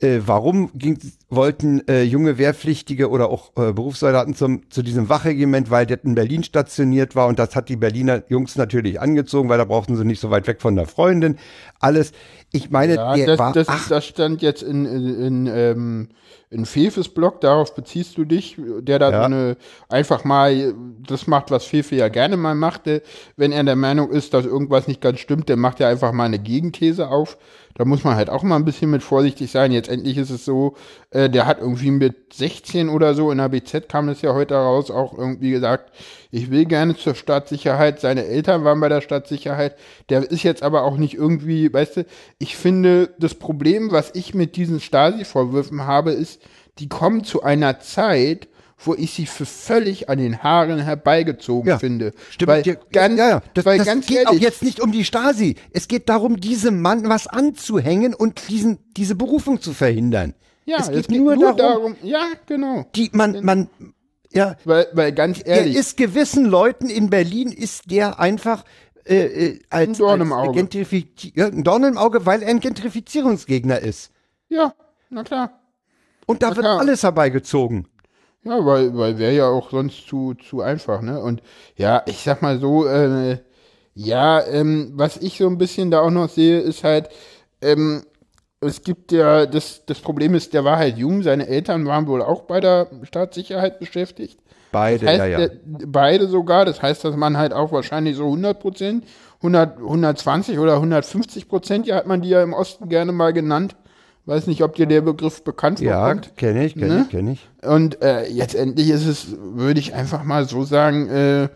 Äh, warum ging, wollten äh, junge Wehrpflichtige oder auch äh, Berufssoldaten zum, zu diesem Wachregiment, weil der in Berlin stationiert war und das hat die Berliner Jungs natürlich angezogen, weil da brauchten sie nicht so weit weg von der Freundin. Alles. Ich meine, ja, der das, war. Das, ach, das stand jetzt in, in, in ähm, in Fefes Blog, darauf beziehst du dich, der da ja. so eine, einfach mal das macht, was Fefe ja gerne mal machte. Wenn er der Meinung ist, dass irgendwas nicht ganz stimmt, dann macht er einfach mal eine Gegenthese auf. Da muss man halt auch mal ein bisschen mit vorsichtig sein. Jetzt endlich ist es so, äh, der hat irgendwie mit 16 oder so, in der BZ kam es ja heute raus, auch irgendwie gesagt, ich will gerne zur Staatssicherheit. Seine Eltern waren bei der Staatssicherheit. Der ist jetzt aber auch nicht irgendwie, weißt du, ich finde, das Problem, was ich mit diesen Stasi-Vorwürfen habe, ist, die kommen zu einer Zeit, wo ich sie für völlig an den Haaren herbeigezogen ja, finde. Stimmt. Weil dir, ganz, ja, ja. Das, weil das ganz geht ehrlich, auch jetzt nicht um die Stasi. Es geht darum, diesem Mann was anzuhängen und diesen, diese Berufung zu verhindern. Ja, es geht, es geht nur, nur darum, darum, ja, genau. Die, man, man, ja. Weil, weil ganz ehrlich. Der ist gewissen Leuten in Berlin ist der einfach, äh, äh als, ein Dorn im Auge. Ja, ein Dorn im Auge, weil er ein Gentrifizierungsgegner ist. Ja, na klar. Und da na wird klar. alles herbeigezogen. Ja, weil, weil wäre ja auch sonst zu, zu einfach, ne? Und ja, ich sag mal so, äh, ja, ähm, was ich so ein bisschen da auch noch sehe, ist halt, ähm, es gibt ja, das, das Problem ist, der war halt jung, seine Eltern waren wohl auch bei der Staatssicherheit beschäftigt. Beide, das heißt, ja, ja. Beide sogar, das heißt, dass man halt auch wahrscheinlich so 100 Prozent, 100, 120 oder 150 Prozent, ja, hat man die ja im Osten gerne mal genannt, Weiß nicht, ob dir der Begriff bekannt vorkommt. Ja, kenne ich, kenne ne? ich, kenne ich. Und äh, jetzt endlich ist es, würde ich einfach mal so sagen, äh,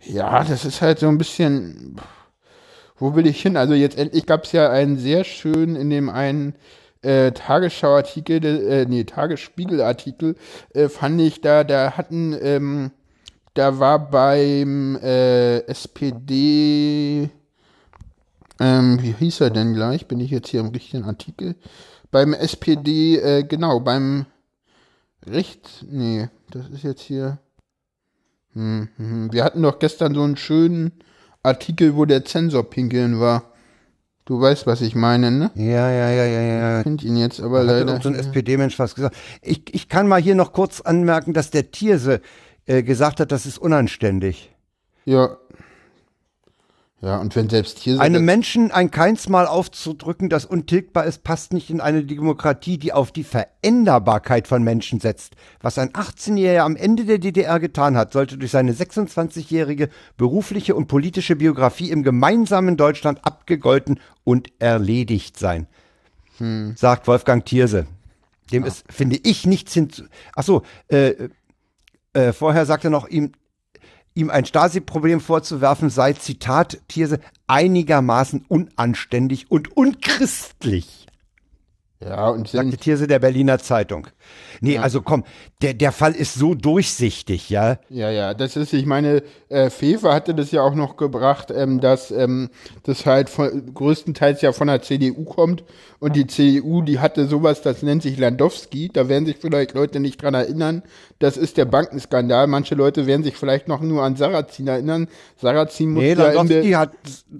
ja, das ist halt so ein bisschen, wo will ich hin? Also jetzt endlich gab es ja einen sehr schönen in dem einen äh, Tagesschau-Artikel, äh, nee, Tagesspiegel-Artikel, äh, fand ich da, da hatten, ähm, da war beim äh, SPD, ähm, wie hieß er denn gleich? Bin ich jetzt hier im richtigen Artikel? beim SPD, äh, genau, beim Recht, nee, das ist jetzt hier. Hm, hm, hm. Wir hatten doch gestern so einen schönen Artikel, wo der Zensor pinkeln war. Du weißt, was ich meine, ne? Ja, ja, ja, ja, ja. Ich finde ihn jetzt aber da leider. Hat so ein SPD-Mensch was gesagt. Ich, ich kann mal hier noch kurz anmerken, dass der Tierse äh, gesagt hat, das ist unanständig. Ja. Ja, und wenn selbst hier Einem Menschen ein Keinsmal aufzudrücken, das untilgbar ist, passt nicht in eine Demokratie, die auf die Veränderbarkeit von Menschen setzt. Was ein 18-Jähriger am Ende der DDR getan hat, sollte durch seine 26-jährige berufliche und politische Biografie im gemeinsamen Deutschland abgegolten und erledigt sein. Hm. Sagt Wolfgang Thierse. Dem ja. ist, finde ich, nichts hinzu. Ach so, äh, äh, vorher sagte noch ihm, ihm ein Stasi-Problem vorzuwerfen sei, Zitat Thierse, einigermaßen unanständig und unchristlich. Ja, und sagte Thierse der Berliner Zeitung. Nee, ja. also komm, der, der Fall ist so durchsichtig, ja. Ja, ja, das ist, ich meine, äh, Fefe hatte das ja auch noch gebracht, ähm, dass ähm, das halt von, größtenteils ja von der CDU kommt und die CDU, die hatte sowas, das nennt sich Landowski, da werden sich vielleicht Leute nicht dran erinnern, das ist der Bankenskandal, manche Leute werden sich vielleicht noch nur an Sarrazin erinnern, Sarrazin muss nee, Landowski hat,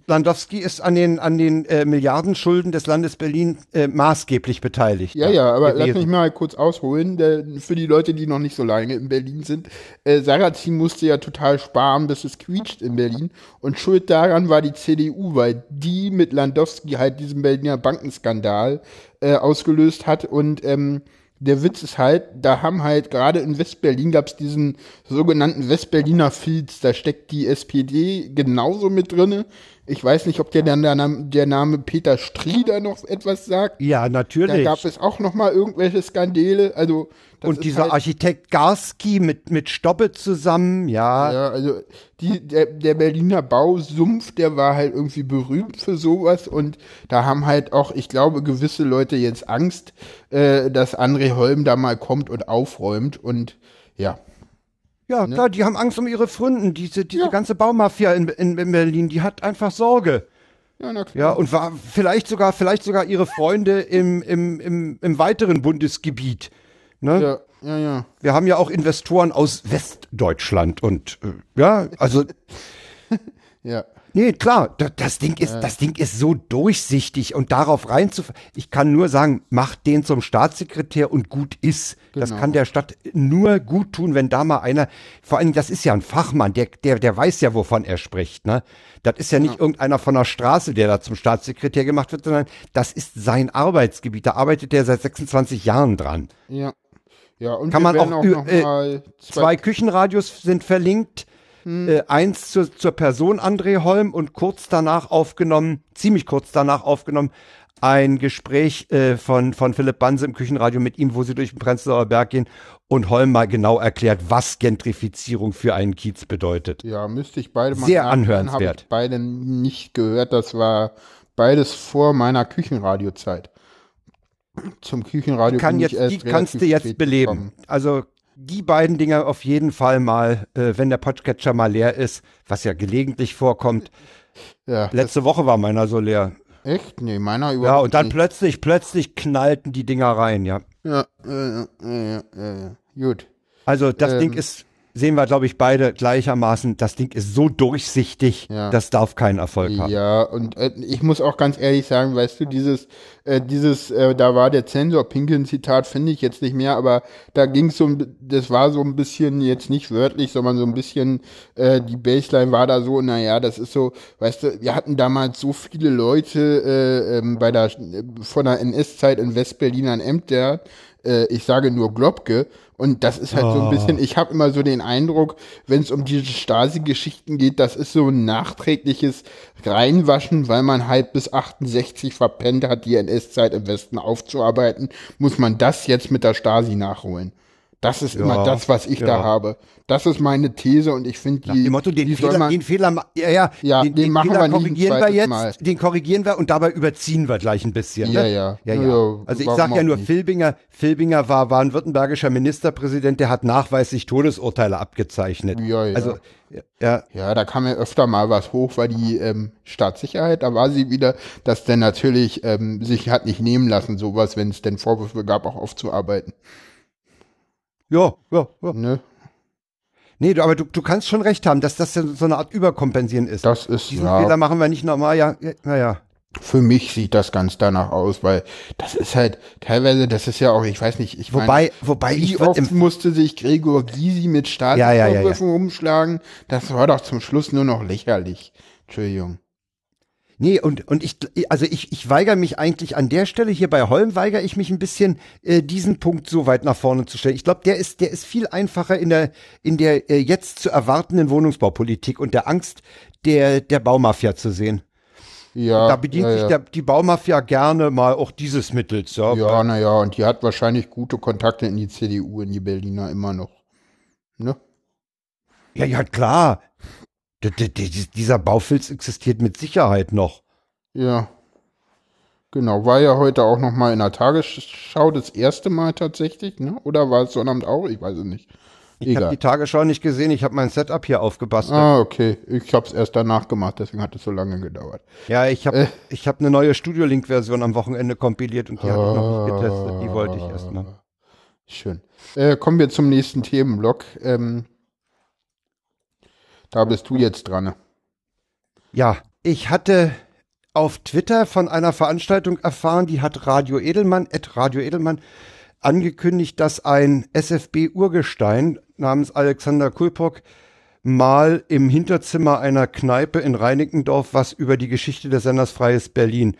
Landowski ist an den, an den äh, Milliardenschulden des Landes Berlin äh, maßgeblich beteiligt. Ja, ja, aber gewesen. lass mich mal kurz ausholen, der, für die Leute, die noch nicht so lange in Berlin sind. Äh, Sarrazin musste ja total sparen, bis es quietscht in Berlin. Und schuld daran war die CDU, weil die mit Landowski halt diesen Berliner Bankenskandal äh, ausgelöst hat. Und ähm, der Witz ist halt, da haben halt gerade in Westberlin gab es diesen sogenannten Westberliner Filz, da steckt die SPD genauso mit drinne ich weiß nicht, ob der, der, der Name Peter Strieder noch etwas sagt. Ja, natürlich. Da gab es auch noch mal irgendwelche Skandale. Also und dieser halt, Architekt Garski mit mit Stoppe zusammen, ja. Ja, also die, der, der Berliner Bausumpf, der war halt irgendwie berühmt für sowas und da haben halt auch, ich glaube, gewisse Leute jetzt Angst, äh, dass André Holm da mal kommt und aufräumt und ja. Ja, ne? klar, die haben Angst um ihre Fründen. Diese, diese ja. ganze Baumafia in, in, in, Berlin, die hat einfach Sorge. Ja, na klar. Ja, und war vielleicht sogar, vielleicht sogar ihre Freunde im, im, im, im weiteren Bundesgebiet. Ne? Ja, ja, ja. Wir haben ja auch Investoren aus Westdeutschland und äh, ja, also. [laughs] ja. Nee, klar, das Ding ist, das Ding ist so durchsichtig und darauf reinzufahren. Ich kann nur sagen, macht den zum Staatssekretär und gut ist. Genau. Das kann der Stadt nur gut tun, wenn da mal einer, vor allem, das ist ja ein Fachmann, der, der, der weiß ja, wovon er spricht, ne? Das ist ja nicht ja. irgendeiner von der Straße, der da zum Staatssekretär gemacht wird, sondern das ist sein Arbeitsgebiet. Da arbeitet er seit 26 Jahren dran. Ja. Ja, und kann man auch, auch äh, zwei, zwei Küchenradios sind verlinkt hm. Äh, eins zur, zur Person André Holm und kurz danach aufgenommen, ziemlich kurz danach aufgenommen, ein Gespräch äh, von, von Philipp Banse im Küchenradio mit ihm, wo sie durch den Prenzlauer Berg gehen und Holm mal genau erklärt, was Gentrifizierung für einen Kiez bedeutet. Ja, müsste ich beide mal Sehr anhörenswert. Ich beide nicht gehört, das war beides vor meiner Küchenradiozeit. Zum Küchenradio kann jetzt, die kannst du jetzt beleben. Gekommen. Also die beiden Dinger auf jeden Fall mal, äh, wenn der Podcatcher mal leer ist, was ja gelegentlich vorkommt. Ja, Letzte Woche war meiner so leer. Echt? Nee, meiner überhaupt Ja, und dann nicht. plötzlich, plötzlich knallten die Dinger rein, ja. Ja, ja, ja, ja, ja. gut. Also das ähm, Ding ist sehen wir, glaube ich, beide gleichermaßen, das Ding ist so durchsichtig, ja. das darf keinen Erfolg haben. Ja, und äh, ich muss auch ganz ehrlich sagen, weißt du, dieses, äh, dieses, äh, da war der Zensor Pinkeln-Zitat, finde ich jetzt nicht mehr, aber da ging es so, das war so ein bisschen jetzt nicht wörtlich, sondern so ein bisschen, äh, die Baseline war da so, naja, das ist so, weißt du, wir hatten damals so viele Leute äh, ähm, bei der, von der NS-Zeit in Westberlin an Ämter, äh, ich sage nur Globke, und das ist halt oh. so ein bisschen, ich habe immer so den Eindruck, wenn es um diese Stasi-Geschichten geht, das ist so ein nachträgliches Reinwaschen, weil man halt bis 68 verpennt hat, die NS-Zeit im Westen aufzuarbeiten, muss man das jetzt mit der Stasi nachholen. Das ist ja, immer das, was ich ja. da habe. Das ist meine These und ich finde die. Nach dem Motto, den, die Fehler, man, den Fehler, ja, ja, ja den, den, den machen Fehler wir korrigieren wir jetzt, Mal. den korrigieren wir und dabei überziehen wir gleich ein bisschen. Ne? Ja, ja, ja, ja. Also ich sag ja nur, Filbinger, Filbinger war, war ein württembergischer Ministerpräsident, der hat nachweislich Todesurteile abgezeichnet. Ja, ja. Also, ja. Ja, da kam ja öfter mal was hoch, weil die ähm, Staatssicherheit, da war sie wieder, dass der natürlich ähm, sich hat nicht nehmen lassen, sowas, wenn es denn Vorwürfe gab, auch aufzuarbeiten. Ja, ja, ja. Ne? Nee, du, aber du, du kannst schon recht haben, dass das so eine Art Überkompensieren ist. Das ist, Diesen ja. Fehler machen wir nicht nochmal, ja, naja. Für mich sieht das ganz danach aus, weil das ist halt teilweise, das ist ja auch, ich weiß nicht, ich wobei, meine, wobei wie oft musste sich Gregor Gysi mit Staatsvorwürfen ja, ja, ja, rumschlagen? Das war doch zum Schluss nur noch lächerlich. Entschuldigung. Nee, und, und ich, also ich, ich weigere mich eigentlich an der Stelle, hier bei Holm weigere ich mich ein bisschen, äh, diesen Punkt so weit nach vorne zu stellen. Ich glaube, der ist, der ist viel einfacher in der, in der äh, jetzt zu erwartenden Wohnungsbaupolitik und der Angst der, der Baumafia zu sehen. Ja. Da bedient ja, sich der, die Baumafia gerne mal auch dieses Mittels. Ja, ja naja, und die hat wahrscheinlich gute Kontakte in die CDU, in die Berliner immer noch. Ne? Ja, ja, klar. Dieser Baufilz existiert mit Sicherheit noch. Ja. Genau, war ja heute auch noch mal in der Tagesschau das erste Mal tatsächlich, ne? Oder war es Sonnabend auch? Ich weiß es nicht. Ich habe die Tagesschau nicht gesehen, ich habe mein Setup hier aufgebastelt. Ah, okay. Ich habe es erst danach gemacht, deswegen hat es so lange gedauert. Ja, ich habe äh. ich hab eine neue Studio Link Version am Wochenende kompiliert und die habe ich noch nicht getestet. Die wollte ich erst mal. Schön. Äh, kommen wir zum nächsten Themenblock. Ähm, da bist du jetzt dran. Ja, ich hatte auf Twitter von einer Veranstaltung erfahren, die hat Radio Edelmann, at Radio Edelmann, angekündigt, dass ein SFB-Urgestein namens Alexander Kulpok mal im Hinterzimmer einer Kneipe in Reinickendorf was über die Geschichte des Senders Freies Berlin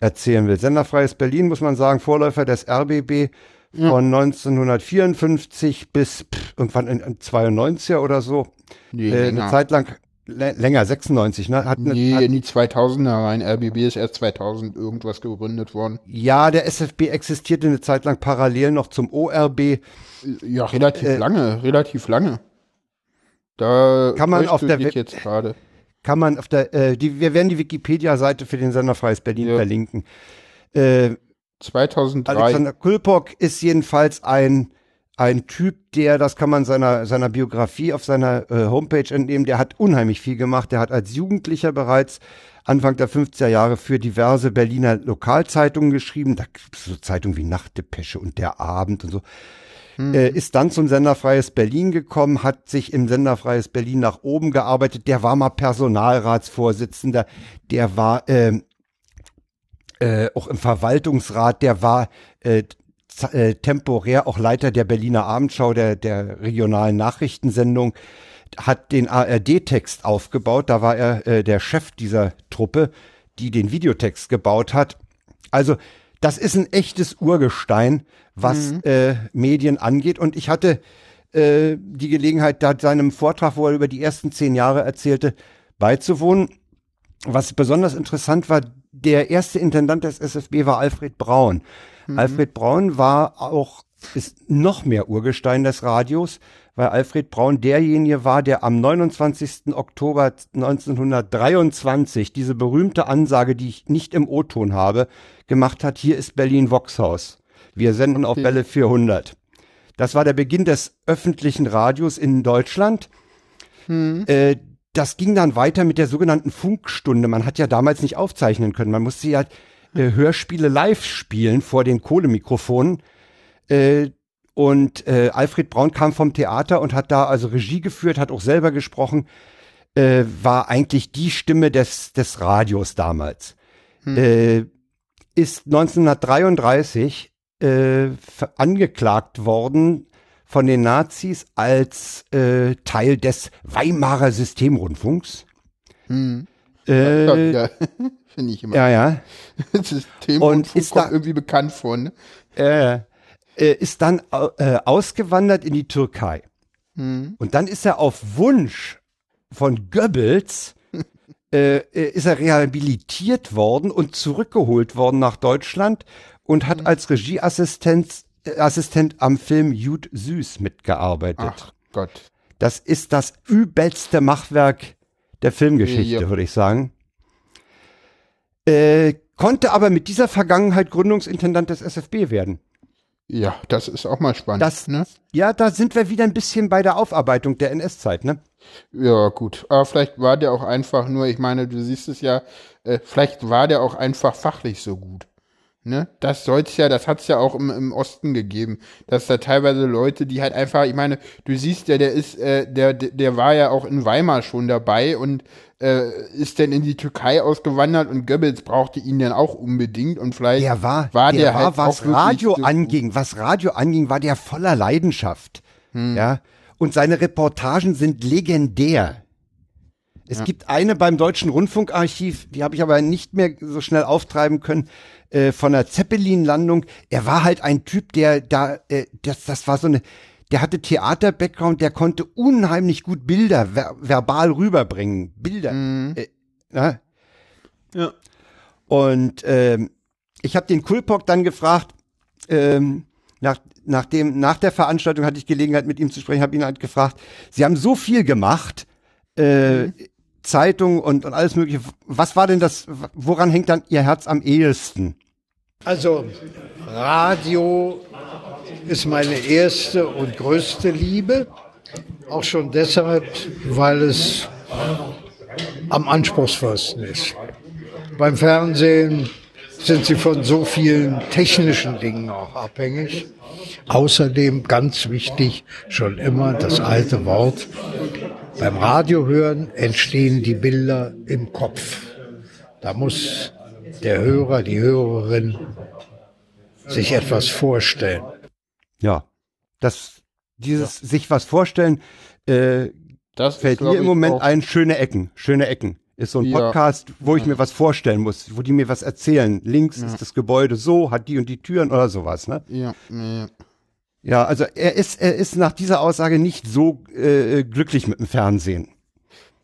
erzählen will. Senderfreies Berlin, muss man sagen, Vorläufer des RBB ja. von 1954 bis pff, irgendwann in, in 92er oder so. Nee, äh, eine Zeit lang länger, 96, ne? Hat nee, hat, in die 2000er rein. RBB ist erst 2000 irgendwas gegründet worden. Ja, der SFB existierte eine Zeit lang parallel noch zum ORB. Ja, relativ äh, lange, relativ lange. Da kann man auf der jetzt gerade. Kann man auf der, äh, die, wir werden die Wikipedia-Seite für den Sender Freies Berlin ja. verlinken. Äh, 2003. Alexander Kulpok ist jedenfalls ein ein Typ, der, das kann man seiner, seiner Biografie auf seiner äh, Homepage entnehmen, der hat unheimlich viel gemacht. Der hat als Jugendlicher bereits Anfang der 50er Jahre für diverse Berliner Lokalzeitungen geschrieben. Da gibt es so Zeitungen wie Nachtdepesche und Der Abend und so. Hm. Äh, ist dann zum Senderfreies Berlin gekommen, hat sich im Senderfreies Berlin nach oben gearbeitet. Der war mal Personalratsvorsitzender, der war äh, äh, auch im Verwaltungsrat, der war äh, äh, temporär auch Leiter der Berliner Abendschau, der, der regionalen Nachrichtensendung, hat den ARD-Text aufgebaut. Da war er äh, der Chef dieser Truppe, die den Videotext gebaut hat. Also das ist ein echtes Urgestein, was mhm. äh, Medien angeht. Und ich hatte äh, die Gelegenheit, da seinem Vortrag, wo er über die ersten zehn Jahre erzählte, beizuwohnen. Was besonders interessant war, der erste Intendant des SFB war Alfred Braun. Mhm. Alfred Braun war auch, ist noch mehr Urgestein des Radios, weil Alfred Braun derjenige war, der am 29. Oktober 1923 diese berühmte Ansage, die ich nicht im O-Ton habe, gemacht hat, hier ist Berlin Voxhaus. Wir senden okay. auf Welle 400. Das war der Beginn des öffentlichen Radios in Deutschland. Hm. Äh, das ging dann weiter mit der sogenannten Funkstunde. Man hat ja damals nicht aufzeichnen können. Man musste ja äh, Hörspiele live spielen vor den Kohlemikrofonen. Äh, und äh, Alfred Braun kam vom Theater und hat da also Regie geführt, hat auch selber gesprochen, äh, war eigentlich die Stimme des, des Radios damals. Hm. Äh, ist 1933 äh, angeklagt worden von den Nazis als äh, Teil des Weimarer Systemrundfunks. Hm. Äh, ja, [laughs] Finde ich immer. Ja, ja. [laughs] System und ist da irgendwie bekannt von. Äh, äh, ist dann äh, ausgewandert in die Türkei. Hm. Und dann ist er auf Wunsch von Goebbels [laughs] äh, äh, ist er rehabilitiert worden und zurückgeholt worden nach Deutschland und hat hm. als Regieassistent äh, Assistent am Film Jud Süß mitgearbeitet. Ach Gott. Das ist das übelste Machwerk der Filmgeschichte, ja. würde ich sagen. Äh, konnte aber mit dieser Vergangenheit Gründungsintendant des SFB werden. Ja, das ist auch mal spannend. Das, ne? Ja, da sind wir wieder ein bisschen bei der Aufarbeitung der NS-Zeit, ne? Ja, gut. Aber vielleicht war der auch einfach nur, ich meine, du siehst es ja, äh, vielleicht war der auch einfach fachlich so gut. Ne? Das soll's ja, das hat's ja auch im, im Osten gegeben, dass da teilweise Leute, die halt einfach, ich meine, du siehst ja, der ist, äh, der, der war ja auch in Weimar schon dabei und äh, ist dann in die Türkei ausgewandert und Goebbels brauchte ihn dann auch unbedingt und vielleicht der war, war der, der war, halt was Radio so anging, was Radio anging, war der voller Leidenschaft, hm. ja, und seine Reportagen sind legendär. Es ja. gibt eine beim Deutschen Rundfunkarchiv, die habe ich aber nicht mehr so schnell auftreiben können, äh, von der Zeppelin-Landung. Er war halt ein Typ, der da, äh, das, das war so eine, der hatte Theater-Background, der konnte unheimlich gut Bilder ver verbal rüberbringen. Bilder. Mhm. Äh, na? Ja. Und ähm, ich habe den Kulpok dann gefragt, ähm, nach, nach, dem, nach der Veranstaltung hatte ich Gelegenheit, mit ihm zu sprechen, habe ihn halt gefragt, Sie haben so viel gemacht, äh, mhm. Zeitung und, und alles mögliche. Was war denn das, woran hängt dann Ihr Herz am ehesten? Also Radio ist meine erste und größte Liebe. Auch schon deshalb, weil es am anspruchsvollsten ist. Beim Fernsehen sind sie von so vielen technischen Dingen auch abhängig. Außerdem ganz wichtig schon immer das alte Wort. Beim Radio hören entstehen die Bilder im Kopf. Da muss der Hörer, die Hörerin sich etwas vorstellen. Ja, das, dieses ja. sich was vorstellen, äh, das fällt mir im Moment ein, schöne Ecken, schöne Ecken. Ist so ein ja. Podcast, wo ich mir was vorstellen muss, wo die mir was erzählen. Links ja. ist das Gebäude so, hat die und die Türen oder sowas, ne? Ja, ja. Ja, also er ist, er ist nach dieser Aussage nicht so äh, glücklich mit dem Fernsehen.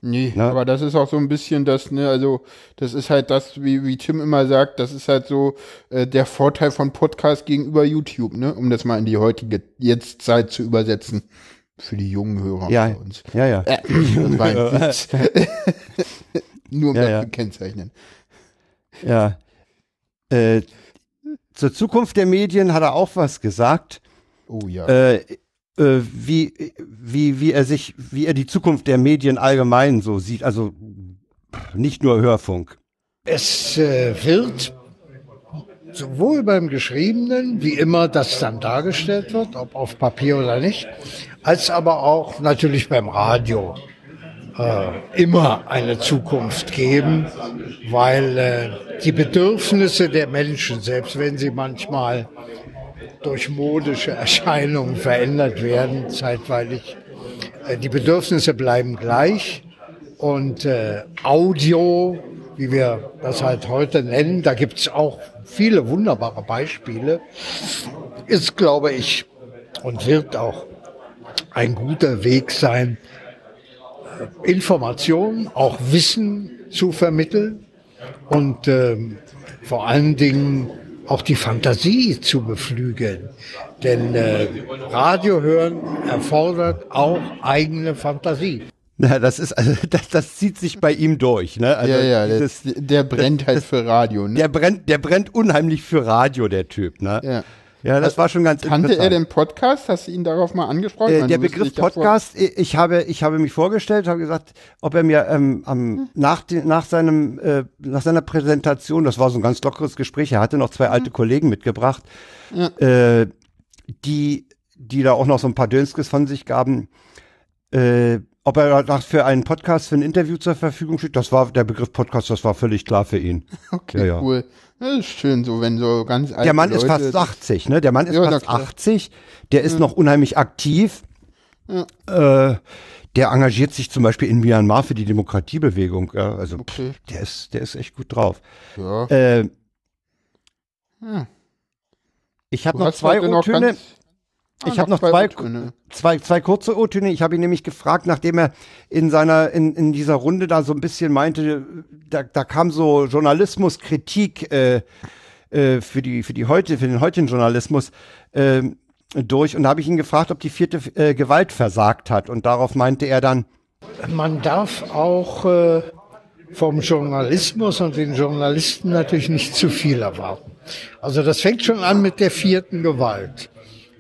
Nee, ne? aber das ist auch so ein bisschen das, ne, also das ist halt das, wie, wie Tim immer sagt, das ist halt so äh, der Vorteil von Podcast gegenüber YouTube, ne, um das mal in die heutige Jetztzeit zu übersetzen. Für die jungen Hörer ja, bei uns. Ja, ja. Äh, [laughs] Nur um ja, das ja. zu kennzeichnen. Ja. Äh, zur Zukunft der Medien hat er auch was gesagt. Oh ja. Äh, äh, wie, wie, wie er sich, wie er die Zukunft der Medien allgemein so sieht, also nicht nur Hörfunk. Es äh, wird sowohl beim Geschriebenen, wie immer das dann dargestellt wird, ob auf Papier oder nicht, als aber auch natürlich beim Radio äh, immer eine Zukunft geben, weil äh, die Bedürfnisse der Menschen, selbst wenn sie manchmal durch modische Erscheinungen verändert werden, zeitweilig, äh, die Bedürfnisse bleiben gleich und äh, Audio, wie wir das halt heute nennen, da gibt's auch viele wunderbare Beispiele, ist, glaube ich, und wird auch ein guter Weg sein, Informationen, auch Wissen zu vermitteln und ähm, vor allen Dingen auch die Fantasie zu beflügeln. Denn äh, Radio hören erfordert auch eigene Fantasie. Na, das ist also [laughs] das, das zieht sich bei ihm durch, ne? Also ja, ja, dieses, das, der brennt halt das, für Radio, ne? Der brennt, der brennt unheimlich für Radio, der Typ, ne? Ja. Ja, das war schon ganz Kannte er den Podcast? Hast du ihn darauf mal angesprochen? Äh, der Begriff Podcast, ich habe, ich habe mich vorgestellt, habe gesagt, ob er mir ähm, am, nach, die, nach, seinem, äh, nach seiner Präsentation, das war so ein ganz lockeres Gespräch, er hatte noch zwei alte mhm. Kollegen mitgebracht, ja. äh, die, die da auch noch so ein paar Dönskes von sich gaben, äh, ob er für einen Podcast, für ein Interview zur Verfügung steht, das war der Begriff Podcast, das war völlig klar für ihn. [laughs] Okay, ja, ja. cool. Das ist schön, so wenn so ganz alte Der Mann Leute ist fast 80, ne? Der Mann ist ja, fast 80, der ist ja. noch unheimlich aktiv. Ja. Äh, der engagiert sich zum Beispiel in Myanmar für die Demokratiebewegung. Ja, also okay. der ist, der ist echt gut drauf. Ja. Äh, hm. Ich habe noch zwei O-Töne. Ah, ich habe noch zwei, zwei, zwei kurze O-Töne. Ich habe ihn nämlich gefragt, nachdem er in seiner, in, in dieser Runde da so ein bisschen meinte, da, da kam so Journalismuskritik äh, äh, für die, für die heute, für den heutigen Journalismus äh, durch. Und da habe ich ihn gefragt, ob die vierte äh, Gewalt versagt hat. Und darauf meinte er dann, man darf auch äh, vom Journalismus und den Journalisten natürlich nicht zu viel erwarten. Also das fängt schon an mit der vierten Gewalt.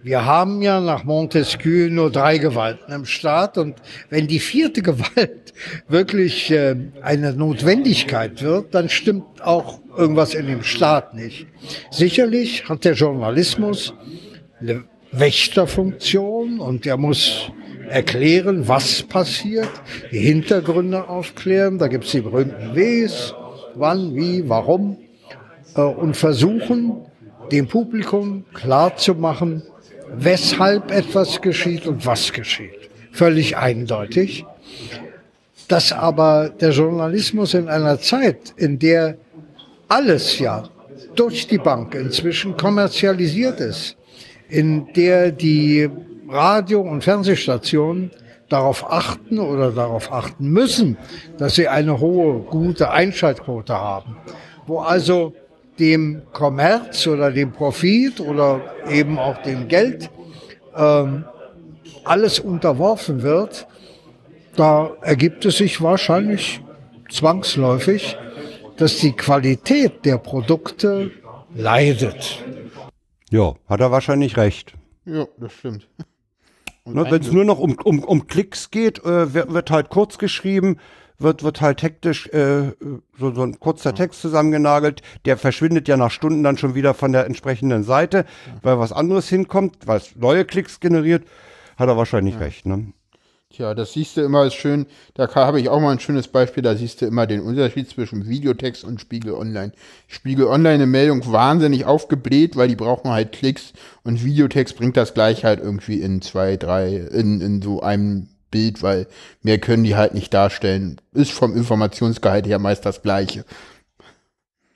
Wir haben ja nach Montesquieu nur drei Gewalten im Staat und wenn die vierte Gewalt [laughs] wirklich äh, eine Notwendigkeit wird, dann stimmt auch irgendwas in dem Staat nicht. Sicherlich hat der Journalismus eine Wächterfunktion und er muss erklären, was passiert, die Hintergründe aufklären, da gibt's die berühmten Ws, wann, wie, warum äh, und versuchen, dem Publikum klarzumachen, weshalb etwas geschieht und was geschieht. Völlig eindeutig. dass aber der Journalismus in einer Zeit, in der alles ja durch die Bank inzwischen kommerzialisiert ist, in der die Radio- und Fernsehstationen darauf achten oder darauf achten müssen, dass sie eine hohe, gute Einschaltquote haben, wo also dem Kommerz oder dem Profit oder eben auch dem Geld ähm, alles unterworfen wird, da ergibt es sich wahrscheinlich zwangsläufig, dass die Qualität der Produkte leidet. Ja, hat er wahrscheinlich recht. Ja, das stimmt. Ne, Wenn es nur noch um, um, um Klicks geht, äh, wird, wird halt kurz geschrieben, wird, wird halt hektisch äh, so, so ein kurzer Text zusammengenagelt. Der verschwindet ja nach Stunden dann schon wieder von der entsprechenden Seite, weil was anderes hinkommt, weil es neue Klicks generiert. Hat er wahrscheinlich ja. recht, ne? Tja, das siehst du immer ist schön. Da habe ich auch mal ein schönes Beispiel. Da siehst du immer den Unterschied zwischen Videotext und Spiegel Online. Spiegel Online eine Meldung wahnsinnig aufgebläht, weil die brauchen halt Klicks und Videotext bringt das gleich halt irgendwie in zwei, drei, in, in so einem Bild, weil mehr können die halt nicht darstellen. Ist vom Informationsgehalt her meist das Gleiche.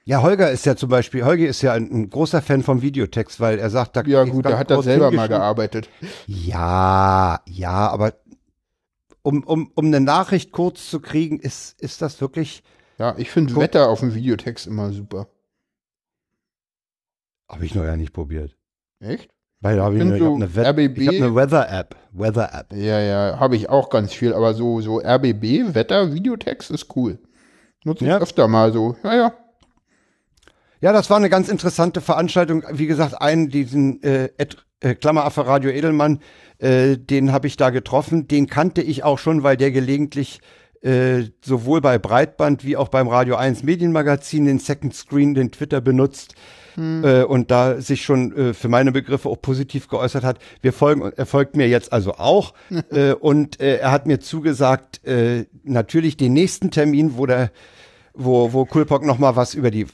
Ja, Holger ist ja zum Beispiel, Holger ist ja ein, ein großer Fan vom Videotext, weil er sagt, da Ja gut, er hat da selber mal gearbeitet. Ja, ja, aber um, um, um eine Nachricht kurz zu kriegen, ist, ist das wirklich. Ja, ich finde Wetter auf dem Videotext immer super. Habe ich noch ja nicht probiert. Echt? Weil da habe ich, eine, so ich hab eine, hab eine Weather-App. Weather-App. Ja, ja, habe ich auch ganz viel, aber so, so RBB, Wetter, Videotext ist cool. Nutze ich ja. öfter mal so. Ja, ja. Ja, das war eine ganz interessante Veranstaltung. Wie gesagt, einen, diesen äh, äh, Klammeraffe Radio Edelmann, äh, den habe ich da getroffen. Den kannte ich auch schon, weil der gelegentlich äh, sowohl bei Breitband wie auch beim Radio 1 Medienmagazin den Second Screen, den Twitter benutzt. Hm. Äh, und da sich schon äh, für meine Begriffe auch positiv geäußert hat. Wir folgen, er folgt mir jetzt also auch [laughs] äh, und äh, er hat mir zugesagt, äh, natürlich den nächsten Termin, wo der, wo, wo Kulpok noch mal was über die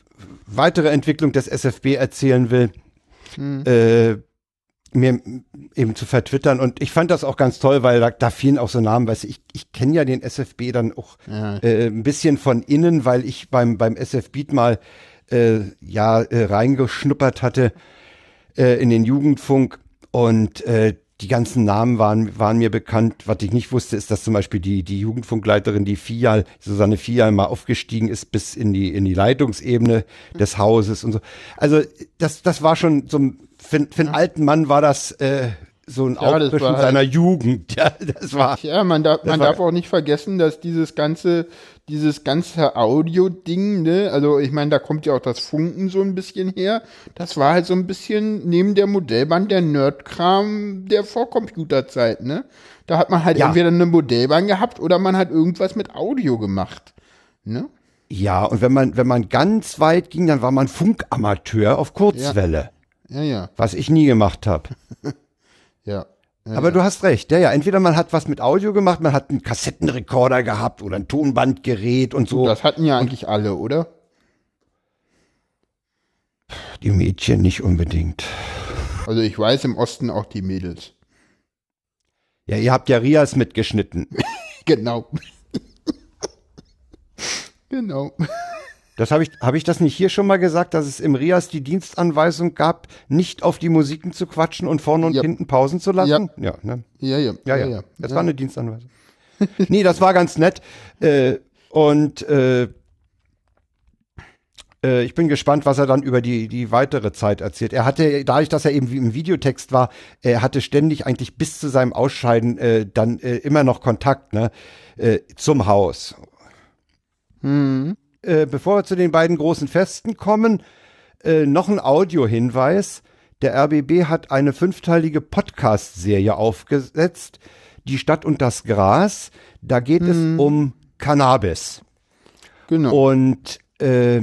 weitere Entwicklung des SFB erzählen will. Hm. Äh, mir eben zu vertwittern. Und ich fand das auch ganz toll, weil da, da fielen auch so Namen, weißt du, ich, ich kenne ja den SFB dann auch ja. äh, ein bisschen von innen, weil ich beim, beim SF Beat mal äh, ja äh, reingeschnuppert hatte äh, in den Jugendfunk und äh, die ganzen Namen waren, waren mir bekannt. Was ich nicht wusste, ist, dass zum Beispiel die, die Jugendfunkleiterin, die Fial, Susanne Fial, mal aufgestiegen ist bis in die, in die Leitungsebene des Hauses und so. Also das, das war schon so ein für, für einen alten Mann war das äh, so ein ja, Aufbrischen halt, seiner Jugend. [laughs] Ja, das war. Ja, man, darf, man darf auch nicht vergessen, dass dieses ganze, dieses ganze Audio-Ding, ne, also ich meine, da kommt ja auch das Funken so ein bisschen her. Das war halt so ein bisschen neben der Modellbahn der Nerdkram der Vorcomputerzeit, ne? Da hat man halt ja. entweder eine Modellbahn gehabt oder man hat irgendwas mit Audio gemacht, ne? Ja, und wenn man, wenn man ganz weit ging, dann war man Funkamateur auf Kurzwelle. Ja. Ja, ja. Was ich nie gemacht habe. [laughs] ja. Ja, Aber ja. du hast recht, ja, ja. Entweder man hat was mit Audio gemacht, man hat einen Kassettenrekorder gehabt oder ein Tonbandgerät und so. Das hatten ja eigentlich alle, oder? Die Mädchen nicht unbedingt. Also ich weiß im Osten auch die Mädels. Ja, ihr habt ja Rias mitgeschnitten. [laughs] genau. [laughs] genau. Das habe ich, habe ich das nicht hier schon mal gesagt, dass es im Rias die Dienstanweisung gab, nicht auf die Musiken zu quatschen und vorne und ja. hinten Pausen zu lassen? Ja, ja, ne? ja, ja, ja, ja. ja. Das war eine Dienstanweisung. [laughs] nee, das war ganz nett. Äh, und äh, äh, ich bin gespannt, was er dann über die, die weitere Zeit erzählt. Er hatte, dadurch, dass er eben wie im Videotext war, er hatte ständig eigentlich bis zu seinem Ausscheiden äh, dann äh, immer noch Kontakt ne, äh, zum Haus. Hm. Äh, bevor wir zu den beiden großen Festen kommen, äh, noch ein Audiohinweis. Der RBB hat eine fünfteilige Podcast-Serie aufgesetzt, Die Stadt und das Gras. Da geht hm. es mhm. um Cannabis. Genau. Und äh,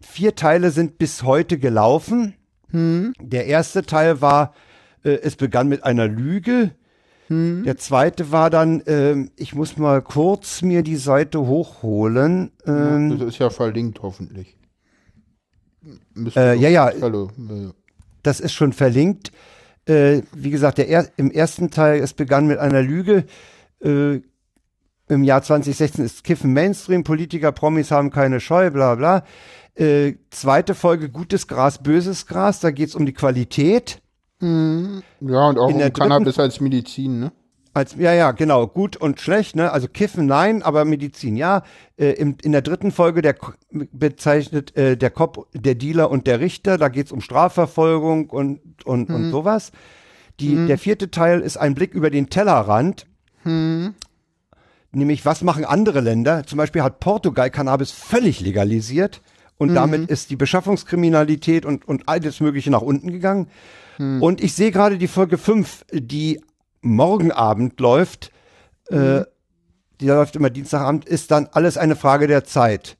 vier Teile sind bis heute gelaufen. Hm. Der erste Teil war, äh, es begann mit einer Lüge. Hm. Der zweite war dann, ähm, ich muss mal kurz mir die Seite hochholen. Ähm, das ist ja verlinkt, hoffentlich. Äh, ja, ja. Hallo. Das ist schon verlinkt. Äh, wie gesagt, der er im ersten Teil, es begann mit einer Lüge. Äh, im Jahr 2016 ist Kiffen Mainstream, Politiker, Promis haben keine Scheu, bla bla. Äh, zweite Folge Gutes Gras, Böses Gras, da geht's um die Qualität. Mhm. Ja, und auch um Cannabis als Medizin, ne? Als, ja, ja, genau, gut und schlecht, ne? Also Kiffen nein, aber Medizin ja. Äh, im, in der dritten Folge der bezeichnet äh, der Cop, der Dealer und der Richter, da geht's um Strafverfolgung und, und, und sowas. Die, Der vierte Teil ist ein Blick über den Tellerrand. Nämlich, was machen andere Länder? Zum Beispiel hat Portugal Cannabis völlig legalisiert und damit ist die Beschaffungskriminalität und, und alles Mögliche nach unten gegangen. Und ich sehe gerade die Folge 5, die morgen Abend läuft, äh, die läuft immer Dienstagabend, ist dann alles eine Frage der Zeit.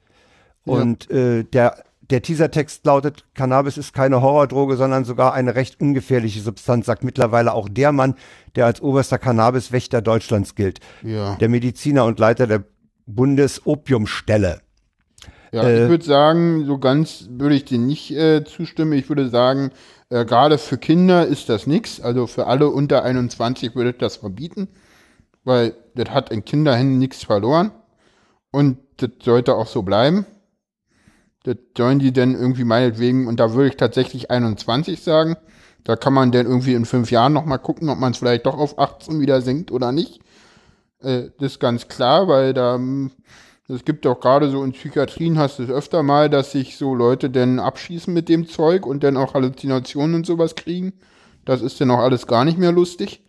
Und äh, der, der Teasertext lautet, Cannabis ist keine Horrordroge, sondern sogar eine recht ungefährliche Substanz, sagt mittlerweile auch der Mann, der als oberster Cannabiswächter Deutschlands gilt. Ja. Der Mediziner und Leiter der Bundesopiumstelle. Ja, Äh, ich würde sagen, so ganz würde ich dir nicht äh, zustimmen. Ich würde sagen, äh, gerade für Kinder ist das nichts. Also für alle unter 21 würde ich das verbieten, weil das hat in Kinderhänden nichts verloren. Und das sollte auch so bleiben. Das sollen die denn irgendwie meinetwegen, und da würde ich tatsächlich 21 sagen. Da kann man dann irgendwie in fünf Jahren nochmal gucken, ob man es vielleicht doch auf 18 wieder senkt oder nicht. Äh, das ist ganz klar, weil da, es gibt auch gerade so in Psychiatrien hast du es öfter mal, dass sich so Leute dann abschießen mit dem Zeug und dann auch Halluzinationen und sowas kriegen. Das ist dann auch alles gar nicht mehr lustig.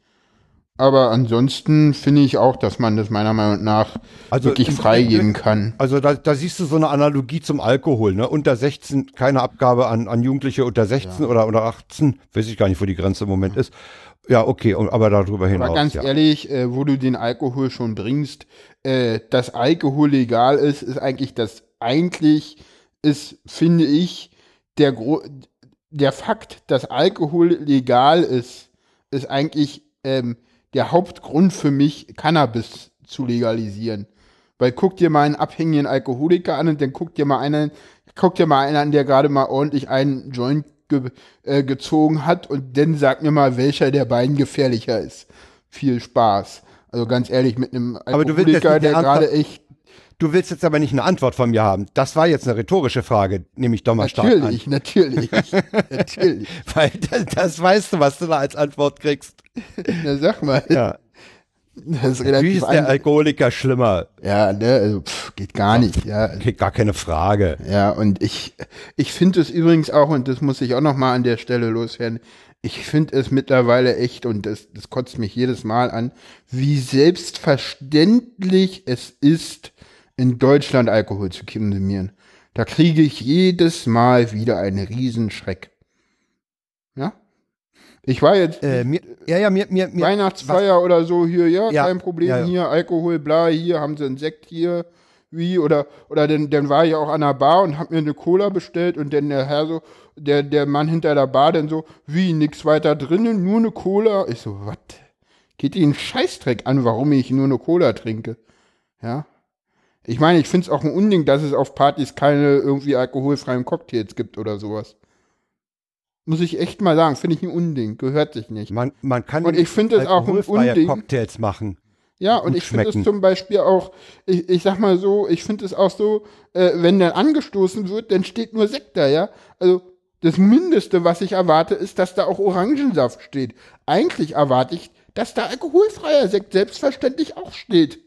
Aber ansonsten finde ich auch, dass man das meiner Meinung nach Also wirklich freigeben kann. Also da, da siehst du so eine Analogie zum Alkohol, ne? Unter 16 keine Abgabe an, an Jugendliche unter 16 oder unter 18, weiß ich gar nicht, wo die Grenze im Moment ist. Ja, okay, aber darüber hinaus. Aber ganz ja. ehrlich, äh, wo du den Alkohol schon bringst, äh, dass Alkohol legal ist, ist eigentlich das, eigentlich ist, finde ich, der, Gro der Fakt, dass Alkohol legal ist, ist eigentlich ähm, der Hauptgrund für mich, Cannabis zu legalisieren. Weil guck dir mal einen abhängigen Alkoholiker an und dann guck dir mal einen, guck dir mal einen an, der gerade mal ordentlich einen Joint ge äh, gezogen hat und dann sag mir mal, welcher der beiden gefährlicher ist. Viel Spaß. Also ganz ehrlich, mit einem Aber du willst jetzt Alkoholiker, der gerade echt, Du willst jetzt aber nicht eine Antwort von mir haben. Das war jetzt eine rhetorische Frage, nehme ich doch mal stark an. natürlich, natürlich, [laughs] natürlich. Weil das, das weißt du, was du da als Antwort kriegst. Na, sag mal, Ja. das ist Wie relativ ist der Alkoholiker schlimmer? Ja, ne, also pff, geht gar nicht, ja. Okay, gar keine Frage. Ja, und ich, ich finde es übrigens auch, und das muss ich auch noch mal an der Stelle loswerden, ich finde es mittlerweile echt, und das, das kotzt mich jedes Mal an, wie selbstverständlich es ist, in Deutschland Alkohol zu konsumieren. Da kriege ich jedes Mal wieder einen Riesenschreck. Ja? Ich war jetzt Äh, mir, ja, ja, mir, mir, mir Weihnachtsfeier oder so hier, ja, Ja, kein Problem, ja, ja. hier, Alkohol, bla, hier, haben sie einen Sekt hier, wie, oder, oder dann, dann war ich auch an der Bar und hab mir eine Cola bestellt und dann der Herr so, der, der Mann hinter der Bar dann so, wie, nix weiter drinnen, nur eine Cola. Ich so, was? Geht Ihnen Scheißdreck an, warum ich nur eine Cola trinke? Ja. Ich meine, ich find's auch ein Unding, dass es auf Partys keine irgendwie alkoholfreien Cocktails gibt oder sowas. Muss ich echt mal sagen, finde ich ein Unding, gehört sich nicht. man, man kann Und ich finde es auch ein Unding. Cocktails machen. Ja, und ich finde es zum Beispiel auch, ich, ich sag mal so, ich finde es auch so, äh, wenn dann angestoßen wird, dann steht nur Sekt da, ja. Also das Mindeste, was ich erwarte, ist, dass da auch Orangensaft steht. Eigentlich erwarte ich, dass da alkoholfreier Sekt selbstverständlich auch steht.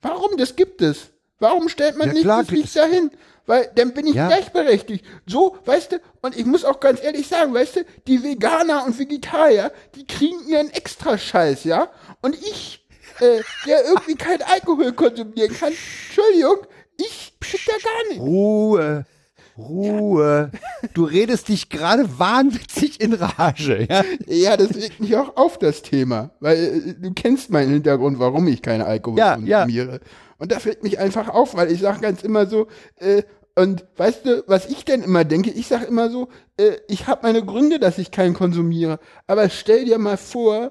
Warum? Das gibt es. Warum stellt man Ja, nicht klar, das Licht dahin? Weil dann bin ich Ja. gleichberechtigt. So, weißt du, und ich muss auch ganz ehrlich sagen, weißt du, die Veganer und Vegetarier, die kriegen ihren extra Scheiß, ja? Und ich, äh, der irgendwie kein Alkohol konsumieren kann, Entschuldigung, ich krieg da gar nicht. Ruhe, Ruhe. Du redest dich gerade wahnwitzig in Rage. Ja? Ja, das regt mich auch auf, das Thema. Weil äh, du kennst meinen Hintergrund, warum ich keinen Alkohol Ja, ja. konsumiere. Und das regt mich einfach auf, weil ich sage ganz immer so, äh, und weißt du, was ich denn immer denke? Ich sage immer so, äh, ich habe meine Gründe, dass ich keinen konsumiere. Aber stell dir mal vor,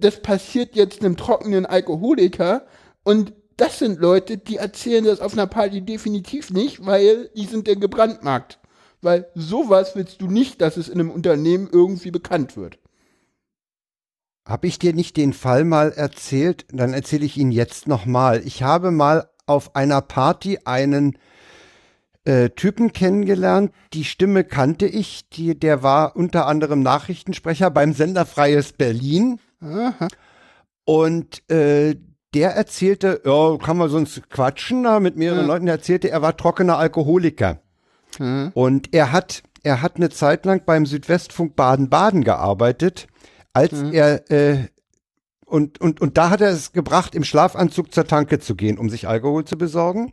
das passiert jetzt einem trockenen Alkoholiker und das sind Leute, die erzählen das auf einer Party definitiv nicht, weil die sind der gebrandmarkt. Weil sowas willst du nicht, dass es in einem Unternehmen irgendwie bekannt wird. Habe ich dir nicht den Fall mal erzählt? Dann erzähle ich ihn jetzt nochmal. Ich habe mal auf einer Party einen äh, Typen kennengelernt. Die Stimme kannte ich. Die, der war unter anderem Nachrichtensprecher beim Sender Freies Berlin. Aha. Und äh, der erzählte, ja, kann man sonst quatschen da mit mehreren ja. Leuten. Der erzählte, er war trockener Alkoholiker. Mhm. Und er hat, er hat eine Zeit lang beim Südwestfunk Baden-Baden gearbeitet, als mhm. er äh, und, und, und da hat er es gebracht, im Schlafanzug zur Tanke zu gehen, um sich Alkohol zu besorgen.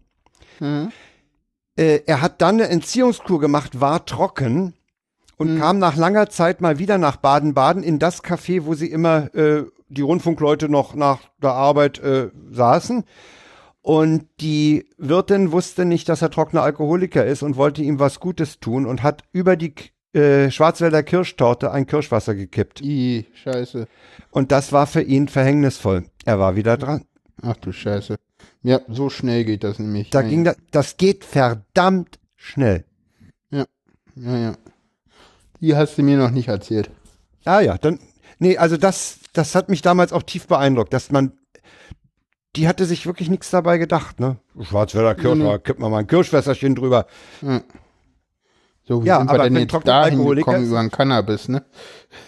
Äh, er hat dann eine Entziehungskur gemacht, war trocken und mhm. kam nach langer Zeit mal wieder nach Baden-Baden in das Café, wo sie immer äh, die Rundfunkleute noch nach der Arbeit äh, saßen. Und die Wirtin wusste nicht, dass er trockener Alkoholiker ist und wollte ihm was Gutes tun und hat über die äh, Schwarzwälder Kirschtorte ein Kirschwasser gekippt. I, scheiße. Und das war für ihn verhängnisvoll. Er war wieder dran. Ach du Scheiße. Ja, so schnell geht das nämlich. Da ja, ging ja. das, das geht verdammt schnell. Ja, ja, ja. Die hast du mir noch nicht erzählt. Ah ja, dann, nee, also das, das hat mich damals auch tief beeindruckt, dass man, die hatte sich wirklich nichts dabei gedacht, ne? Schwarzwälder Kirschwasser, mhm. kippt man mal ein Kirschwässerchen drüber. Ja. So, wie ja, sind wir aber denn jetzt dahin gekommen über ein Cannabis, ne?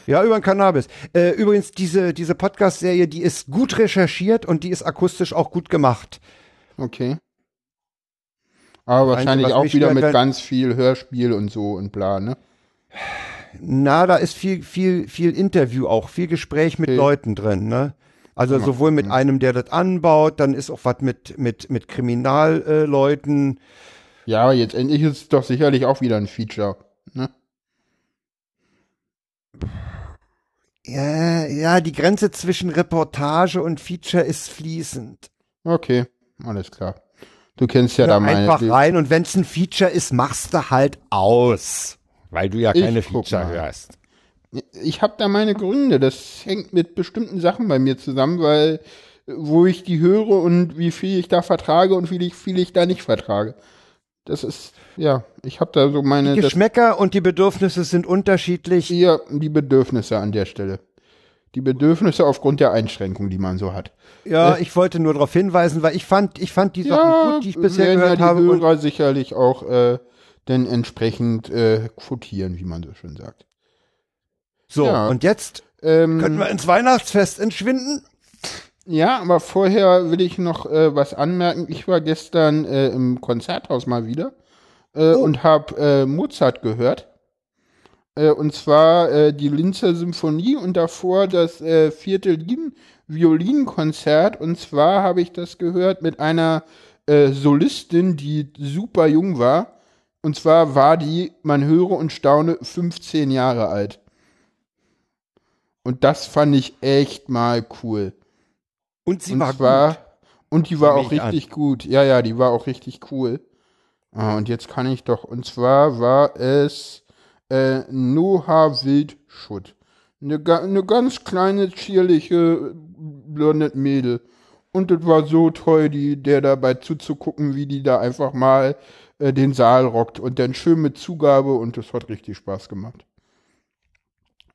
Ja, über ein Cannabis. Äh, übrigens, diese, diese Podcast-Serie, die ist gut recherchiert und die ist akustisch auch gut gemacht. Okay. Aber wahrscheinlich Einzige, auch wieder mit ganz viel Hörspiel und so und bla, ne? Na, da ist viel, viel, viel Interview auch, viel Gespräch mit okay. Leuten drin, ne? Also ja. sowohl mit einem, der das anbaut, dann ist auch was mit, mit, mit Kriminalleuten. Äh, ja, jetzt endlich ist es doch sicherlich auch wieder ein Feature, ne? Ja, ja, die Grenze zwischen Reportage und Feature ist fließend. Okay, alles klar. Du kennst ja, ja da meine. Einfach rein und wenn es ein Feature ist, machst du halt aus, weil du ja keine Feature hörst. Ich habe da meine Gründe. Das hängt mit bestimmten Sachen bei mir zusammen, weil wo ich die höre und wie viel ich da vertrage und wie viel ich da nicht vertrage das ist, ja, ich habe da so meine. Die Geschmäcker das, und die Bedürfnisse sind unterschiedlich. Ja, die Bedürfnisse an der Stelle. Die Bedürfnisse aufgrund der Einschränkungen, die man so hat. Ja, äh, ich wollte nur darauf hinweisen, weil ich fand, ich fand die Sachen ja, gut, die ich bisher gehört ja die habe. Hörer sicherlich auch äh, denn entsprechend äh, quotieren, wie man so schön sagt. So, ja. und jetzt ähm, können wir ins Weihnachtsfest entschwinden? Ja, aber vorher will ich noch äh, was anmerken. Ich war gestern äh, im Konzerthaus mal wieder äh, oh. und habe äh, Mozart gehört. Äh, und zwar äh, die Linzer Symphonie und davor das vierte Lin Violinkonzert. Und zwar habe ich das gehört mit einer Solistin, die super jung war. Und zwar war die, man höre und staune, 15 Jahre alt. Und das fand ich echt mal cool. Und sie und war zwar, gut. Und die war auch richtig an. gut. Ja, ja, die war auch richtig cool. Ah, und jetzt kann ich doch. Und zwar war es äh, Noah Wildschutt. Eine, eine ganz kleine, zierliche, blonde Mädel. Und es war so toll, die, der dabei zuzugucken, wie die da einfach mal äh, den Saal rockt. Und dann schön mit Zugabe und das hat richtig Spaß gemacht.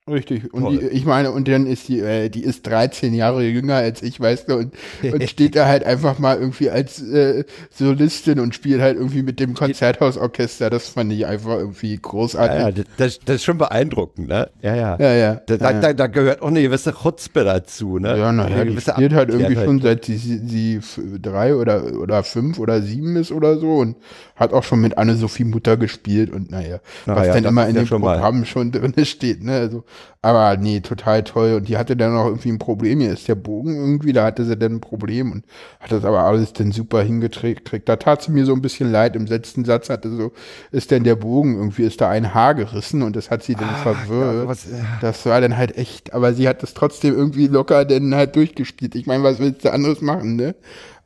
Richtig. Und die, ich meine, und dann ist die, äh, die ist 13 Jahre jünger als ich, weißt du, und, und [laughs] steht da halt einfach mal irgendwie als äh, Solistin und spielt halt irgendwie mit dem Konzerthausorchester. Das fand ich einfach irgendwie großartig. Ja, ja das, das ist schon beeindruckend, ne? Ja, ja. Ja, ja. Da, ja, da, da gehört auch eine gewisse Chutzpe dazu, ne? Ja, naja, die spielt halt irgendwie schon seit sie, sie drei oder, oder fünf oder sieben ist oder so und hat auch schon mit Anne-Sophie Mutter gespielt und naja, Na, was ja, dann immer in dem Programm schon drin [laughs] steht, ne? Also aber nee, total toll. Und die hatte dann auch irgendwie ein Problem. Hier ist der Bogen irgendwie, da hatte sie dann ein Problem und hat das aber alles dann super hingekriegt. Da tat sie mir so ein bisschen leid. Im letzten Satz hatte so, ist denn der Bogen, irgendwie ist da ein Haar gerissen und das hat sie dann ah, verwirrt. Ja, was, ja. Das war dann halt echt, aber sie hat das trotzdem irgendwie locker dann halt durchgespielt. Ich meine, was willst du anderes machen, ne?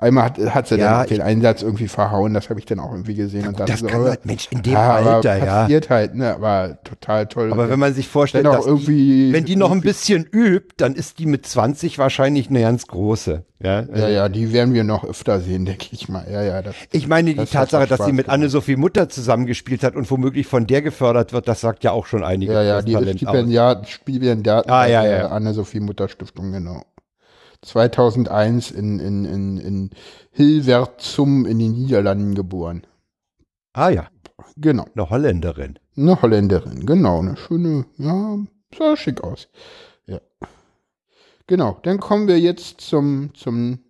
Einmal hat, hat sie ja, dann den Einsatz irgendwie verhauen, das habe ich dann auch irgendwie gesehen. Und das so, kann halt, Mensch, in dem ja, Alter, ja. passiert halt, ne, aber total toll. Aber wenn man sich vorstellt, dass die, wenn die noch ein bisschen übt, dann ist die mit 20 wahrscheinlich eine ganz große. Ja, ja, ja, die werden wir noch öfter sehen, denke ich mal. Ja, ja, das, ich meine, die Tatsache, dass sie mit Anne-Sophie Mutter zusammengespielt hat und womöglich von der gefördert wird, das sagt ja auch schon einige. Ja, ja, die Stipendiat, Stipendiat ah, ja, ja. Anne-Sophie Mutter Stiftung, genau. 2001 in, in, in, in Hilversum in den Niederlanden geboren. Ah ja. Genau. Eine Holländerin. Eine Holländerin, genau. Eine schöne, ja, sah schick aus. Ja. Genau, dann kommen wir jetzt zum, zum,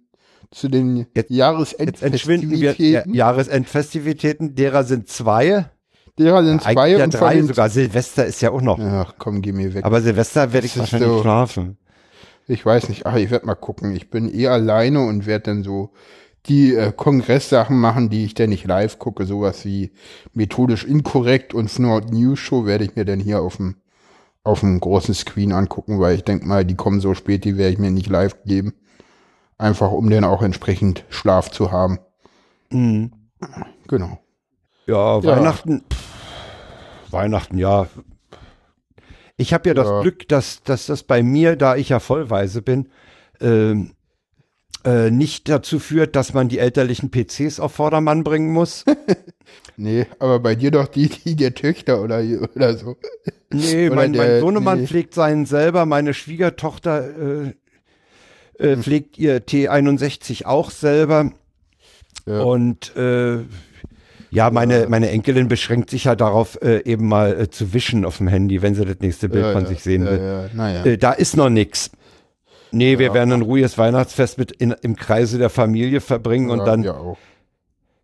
zu den jetzt, Jahresendfestivitäten. Jetzt wir, Jahresendfestivitäten, derer sind zwei. Derer sind zwei ja, und drei sogar. Silvester ist ja auch noch. Ach komm, geh mir weg. Aber Silvester werde ich wahrscheinlich so, schlafen. Ich weiß nicht, ach, ich werde mal gucken. Ich bin eh alleine und werde dann so die äh, Kongresssachen machen, die ich dann nicht live gucke, sowas wie methodisch inkorrekt und Fnord News Show werde ich mir dann hier auf dem auf dem großen Screen angucken, weil ich denke mal, die kommen so spät, die werde ich mir nicht live geben. Einfach um dann auch entsprechend Schlaf zu haben. Mhm. Genau. Ja, ja. Weihnachten. Weihnachten, ja. Ich habe ja, ja, das Glück, dass, dass das bei mir, da ich ja vollweise bin, ähm, äh, nicht dazu führt, dass man die elterlichen PCs auf Vordermann bringen muss. [laughs] nee, aber bei dir doch die, die der Töchter oder, oder so. Nee, oder mein, der, mein Sohnemann nee. pflegt seinen selber, meine Schwiegertochter äh, äh, hm. pflegt ihr T61 auch selber. Ja. Und äh, ja, meine, meine Enkelin beschränkt sich ja darauf, äh, eben mal äh, zu wischen auf dem Handy, wenn sie das nächste Bild ja, von ja, sich sehen will. Naja. Äh, da ist noch nix. Nee, wir werden ein ruhiges Weihnachtsfest mit in, im Kreise der Familie verbringen und dann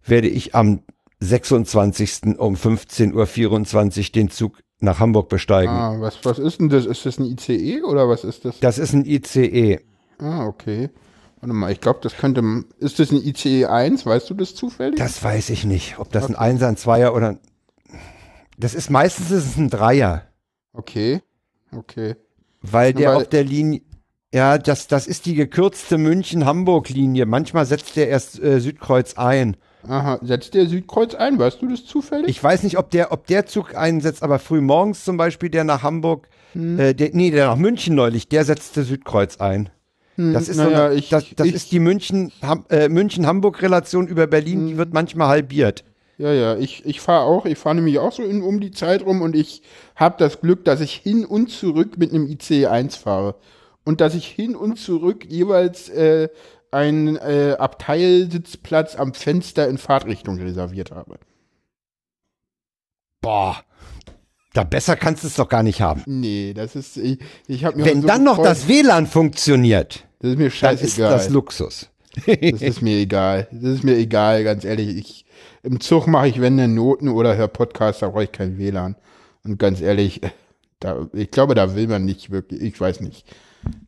werde ich am 26. um 15.24 Uhr den Zug nach Hamburg besteigen. Ah, was, was ist denn das? Ist das ein ICE oder was ist das? Das ist ein ICE. Ah, okay. Warte mal, ich glaube, das könnte. Ist das ein ICE 1? Weißt du das zufällig? Das weiß ich nicht. Ob das okay. ein Einser, ein Zweier oder. Das ist meistens ist es ein Dreier. Okay. Okay. Weil der auf der Linie. Ja, das, das ist die gekürzte München-Hamburg-Linie. Manchmal setzt der erst äh, Südkreuz ein. Aha, setzt der Südkreuz ein? Weißt du das zufällig? Ich weiß nicht, ob der, ob der Zug einsetzt, aber früh morgens zum Beispiel, der nach Hamburg, hm. äh, der, nee, der nach München neulich, der setzte Südkreuz ein. Hm, das ist, naja, so ich, das, das ich, ist die München-Hamburg-Relation München über Berlin, die hm. wird manchmal halbiert. Ja, ja, ich, ich fahre auch, ich fahre nämlich auch so in, um die Zeit rum und ich habe das Glück, dass ich hin und zurück mit einem ICE 1 fahre. Und dass ich hin und zurück jeweils äh, einen äh, Abteilsitzplatz am Fenster in Fahrtrichtung reserviert habe. Boah. Da besser kannst du es doch gar nicht haben. Nee, das ist, ich, ich habe mir Wenn so dann noch das WLAN funktioniert. Das ist mir scheißegal. ist das Luxus. das ist mir egal. Das ist mir egal, ganz ehrlich. Ich, Im Zug mache ich, wenn denn Noten oder höre Podcasts, da brauche ich kein WLAN. Und ganz ehrlich, da, ich glaube, da will man nicht wirklich, ich weiß nicht.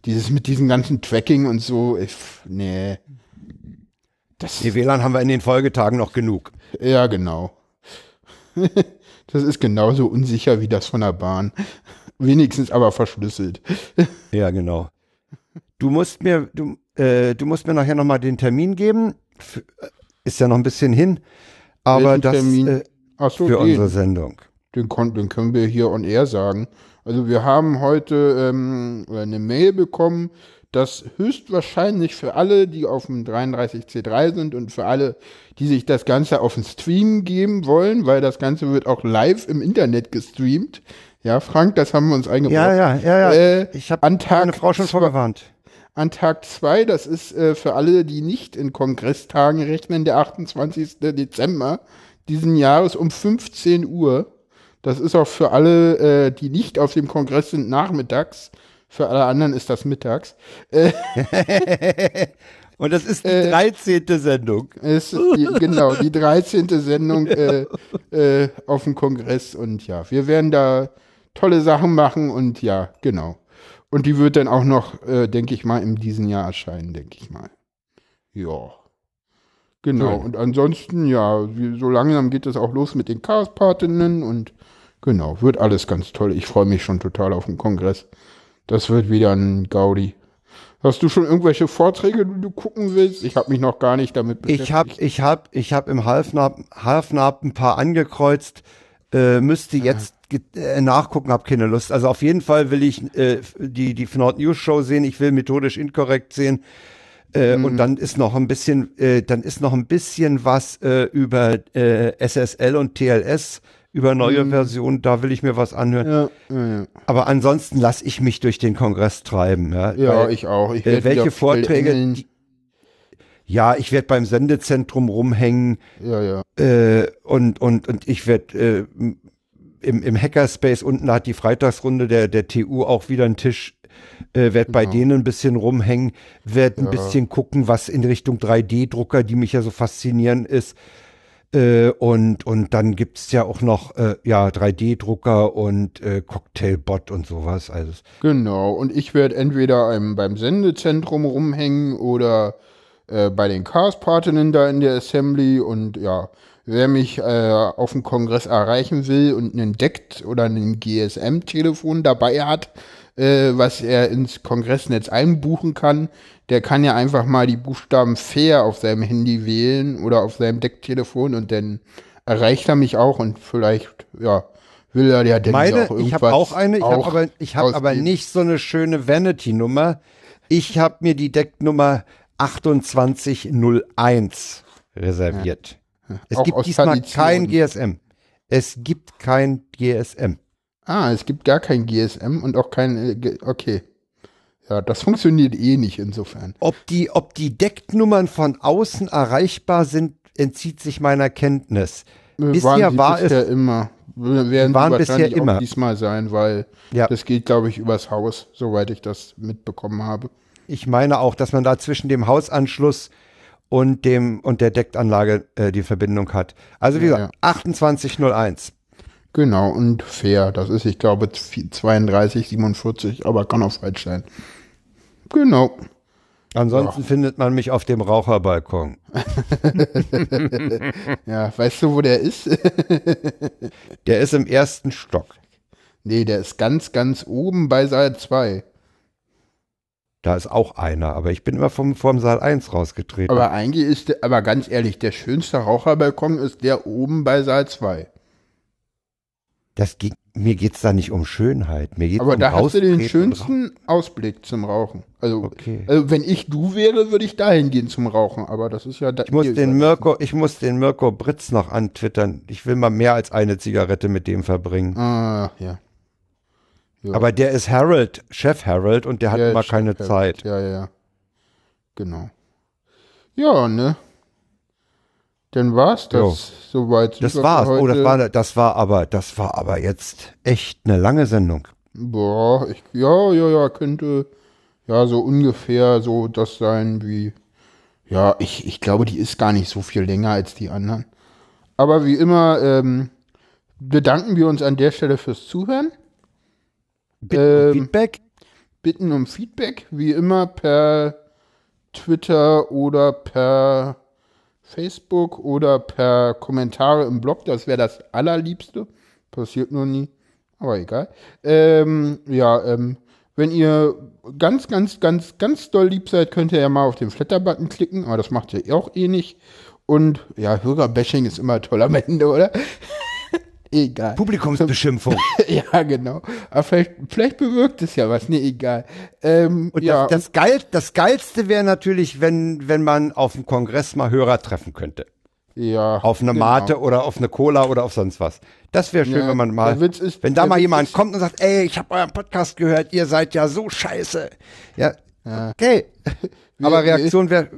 Dieses mit diesem ganzen Tracking und so, ich, nee. Das, Die WLAN haben wir in den Folgetagen noch genug. Ja, genau. [laughs] das ist genauso unsicher wie das von der Bahn. [laughs] Wenigstens aber verschlüsselt. [laughs] ja, genau. Du musst mir, du, äh, du musst mir nachher nochmal den Termin geben. F ist ja noch ein bisschen hin. Aber Welchen das Termin? Äh, so, für den. unsere Sendung. Den, den können wir hier on air sagen. Also wir haben heute ähm, eine Mail bekommen, dass höchstwahrscheinlich für alle, die auf dem 33C3 sind und für alle, die sich das Ganze auf den Stream geben wollen, weil das Ganze wird auch live im Internet gestreamt. Ja, Frank, das haben wir uns eingebaut. Ja, ja, ja, ja. Äh, ich habe meine Frau schon vorgewarnt. An Tag zwei, das ist äh, für alle, die nicht in Kongresstagen rechnen, der 28. Dezember diesen Jahres um 15 Uhr. Das ist auch für alle, äh, die nicht auf dem Kongress sind, nachmittags. Für alle anderen ist das mittags. [laughs] Und das ist die äh, 13. Sendung. Ist die, genau, die 13. Sendung äh, äh, auf dem Kongress. Und ja, wir werden da tolle Sachen machen und ja, genau. Und die wird dann auch noch, äh, denke ich mal, in diesem Jahr erscheinen, denke ich mal. Ja. Genau. Cool. Und ansonsten, ja, so langsam geht es auch los mit den Chaos-Partinnen und Genau, wird alles ganz toll. Ich freue mich schon total auf den Kongress. Das wird wieder ein Gaudi. Hast du schon irgendwelche Vorträge, die du gucken willst? Ich habe mich noch gar nicht damit beschäftigt. Ich habe ich hab, ich hab im Halfnab, ein paar angekreuzt, äh, müsste jetzt äh, nachgucken, habe keine Lust. Also auf jeden Fall will ich äh, die, die Fnord News Show sehen, ich will methodisch inkorrekt sehen. Äh, mhm. Und dann ist noch ein bisschen, äh, dann ist noch ein bisschen was äh, über äh, SSL und TLS über neue mhm. Versionen, da will ich mir was anhören. Ja, ja, ja. Aber ansonsten lasse ich mich durch den Kongress treiben. Ja, ja Weil, ich auch. Ich äh, welche Vorträge? Die, ja, ich werde beim Sendezentrum rumhängen. Ja, ja. Äh, und, und, und ich werde äh, im, im Hackerspace unten hat die Freitagsrunde der, der TU auch wieder einen Tisch. Äh, werd genau. bei denen ein bisschen rumhängen, werd ein bisschen gucken, was in Richtung 3D-Drucker, die mich ja so faszinieren, ist. Äh, und, und dann gibt's ja auch noch äh, ja, 3D-Drucker und äh, Cocktailbot und sowas. Also. Genau, und ich werde entweder einem, beim Sendezentrum rumhängen oder äh, bei den Chaos-Partinnen da in der Assembly und ja, wer mich äh, auf dem Kongress erreichen will und einen DECT oder ein GSM-Telefon dabei hat, äh, was er ins Kongressnetz einbuchen kann, der kann ja einfach mal die Buchstaben fair auf seinem Handy wählen oder auf seinem Decktelefon und dann erreicht er mich auch und vielleicht, ja, will er ja denn Meine, auch irgendwas. Ich habe auch eine, ich habe aber, ich hab aber nicht so eine schöne Vanity-Nummer. Ich habe mir die Decknummer 2801 reserviert. Ja. Es auch gibt diesmal Tradition. kein GSM. Es gibt kein GSM. Ah, es gibt gar kein GSM und auch kein, äh, okay. Ja, das funktioniert eh nicht insofern. Ob die, ob die Decknummern von außen erreichbar sind, entzieht sich meiner Kenntnis. Äh, bisher war es immer. Werden waren bisher immer. diesmal sein, weil ja. das geht, glaube ich, übers Haus, soweit ich das mitbekommen habe. Ich meine auch, dass man da zwischen dem Hausanschluss und dem und der Deckanlage äh, die Verbindung hat. Also wie ja, gesagt, ja. 2801. Genau, und fair. Das ist, ich glaube, 32, 47, aber kann auch falsch sein. Genau. Ansonsten ja. findet man mich auf dem Raucherbalkon. [laughs] ja, weißt du, wo der ist? [laughs] der ist im ersten Stock. Nee, der ist ganz, ganz oben bei Saal 2. Da ist auch einer, aber ich bin immer vom, vom Saal 1 rausgetreten. Aber eigentlich ist, der, aber ganz ehrlich, der schönste Raucherbalkon ist der oben bei Saal 2. Das ging, mir geht's da nicht um Schönheit. Mir geht's Aber um da hast du den schönsten Ausblick zum Rauchen. Also, okay. also, wenn ich du wäre, würde ich dahin gehen zum Rauchen. Aber das ist ja. Da ich muss den Mirko, ich muss den Mirko Britz noch antwittern. Ich will mal mehr als eine Zigarette mit dem verbringen. Ah, ja. ja. Aber der ist Harold, Chef Harold, und der hat ja, immer Chef keine Harold. Zeit. Ja, ja, ja. Genau. Ja, ne? Dann war's das jo. soweit. Das war's. Oh, das war, das war aber, das war aber jetzt echt eine lange Sendung. Boah, ich, ja, ja, ja, könnte ja so ungefähr so das sein wie, ja, ich, ich glaube, die ist gar nicht so viel länger als die anderen. Aber wie immer ähm, bedanken wir uns an der Stelle fürs Zuhören. Bitten ähm, Feedback. Bitten um Feedback, wie immer per Twitter oder per Facebook oder per Kommentare im Blog. Das wäre das Allerliebste. Passiert nur nie. Aber egal. Ähm, ja, ähm, wenn ihr ganz, ganz, ganz, ganz doll lieb seid, könnt ihr ja mal auf den Flatter-Button klicken. Aber das macht ihr auch eh nicht. Und ja, Hörerbashing ist immer toll am Ende, oder? Egal. Publikumsbeschimpfung. [laughs] ja, genau. Aber vielleicht, vielleicht bewirkt es ja was. Nee, egal. Ähm, und ja, das, das, Geil, das Geilste wäre natürlich, wenn, wenn man auf dem Kongress mal Hörer treffen könnte. Ja. Auf eine genau. Mate oder auf eine Cola oder auf sonst was. Das wäre schön, ja, wenn man mal, ist, wenn da mal jemand kommt und sagt, ey, ich habe euren Podcast gehört, ihr seid ja so scheiße. Ja, ja. okay. [laughs] Aber Reaktion wäre.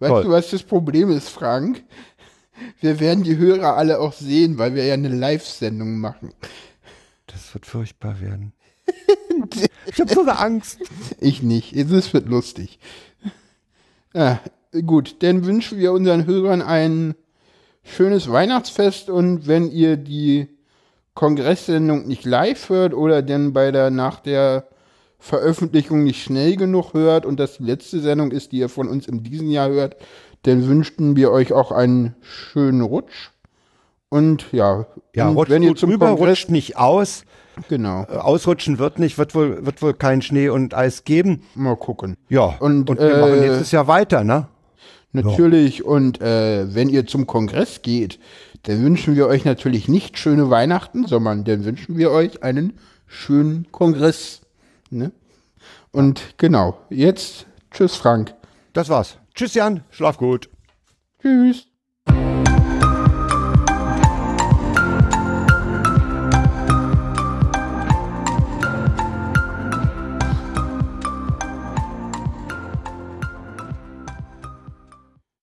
Weißt toll. du, was das Problem ist, Frank? Wir werden die Hörer alle auch sehen, weil wir ja eine Live-Sendung machen. Das wird furchtbar werden. [laughs] ich habe so eine Angst. Ich nicht. Es wird lustig. Ja, gut, dann wünschen wir unseren Hörern ein schönes Weihnachtsfest und wenn ihr die Kongresssendung nicht live hört oder denn bei der nach der Veröffentlichung nicht schnell genug hört und das die letzte Sendung ist, die ihr von uns in diesem Jahr hört, dann wünschten wir euch auch einen schönen Rutsch Und ja, ja und rutscht wenn ihr zum rüber, Kongress, rutscht nicht aus. Genau. Äh, ausrutschen wird nicht, wird wohl, wird wohl kein Schnee und Eis geben. Mal gucken. Ja, und, und wir äh, machen nächstes Jahr weiter, ne? Natürlich, ja. und äh, wenn ihr zum Kongress geht, dann wünschen wir euch natürlich nicht schöne Weihnachten, sondern dann wünschen wir euch einen schönen Kongress. Ne? Und genau, jetzt tschüss Frank. Das war's. Tschüss Jan, schlaf gut. Tschüss.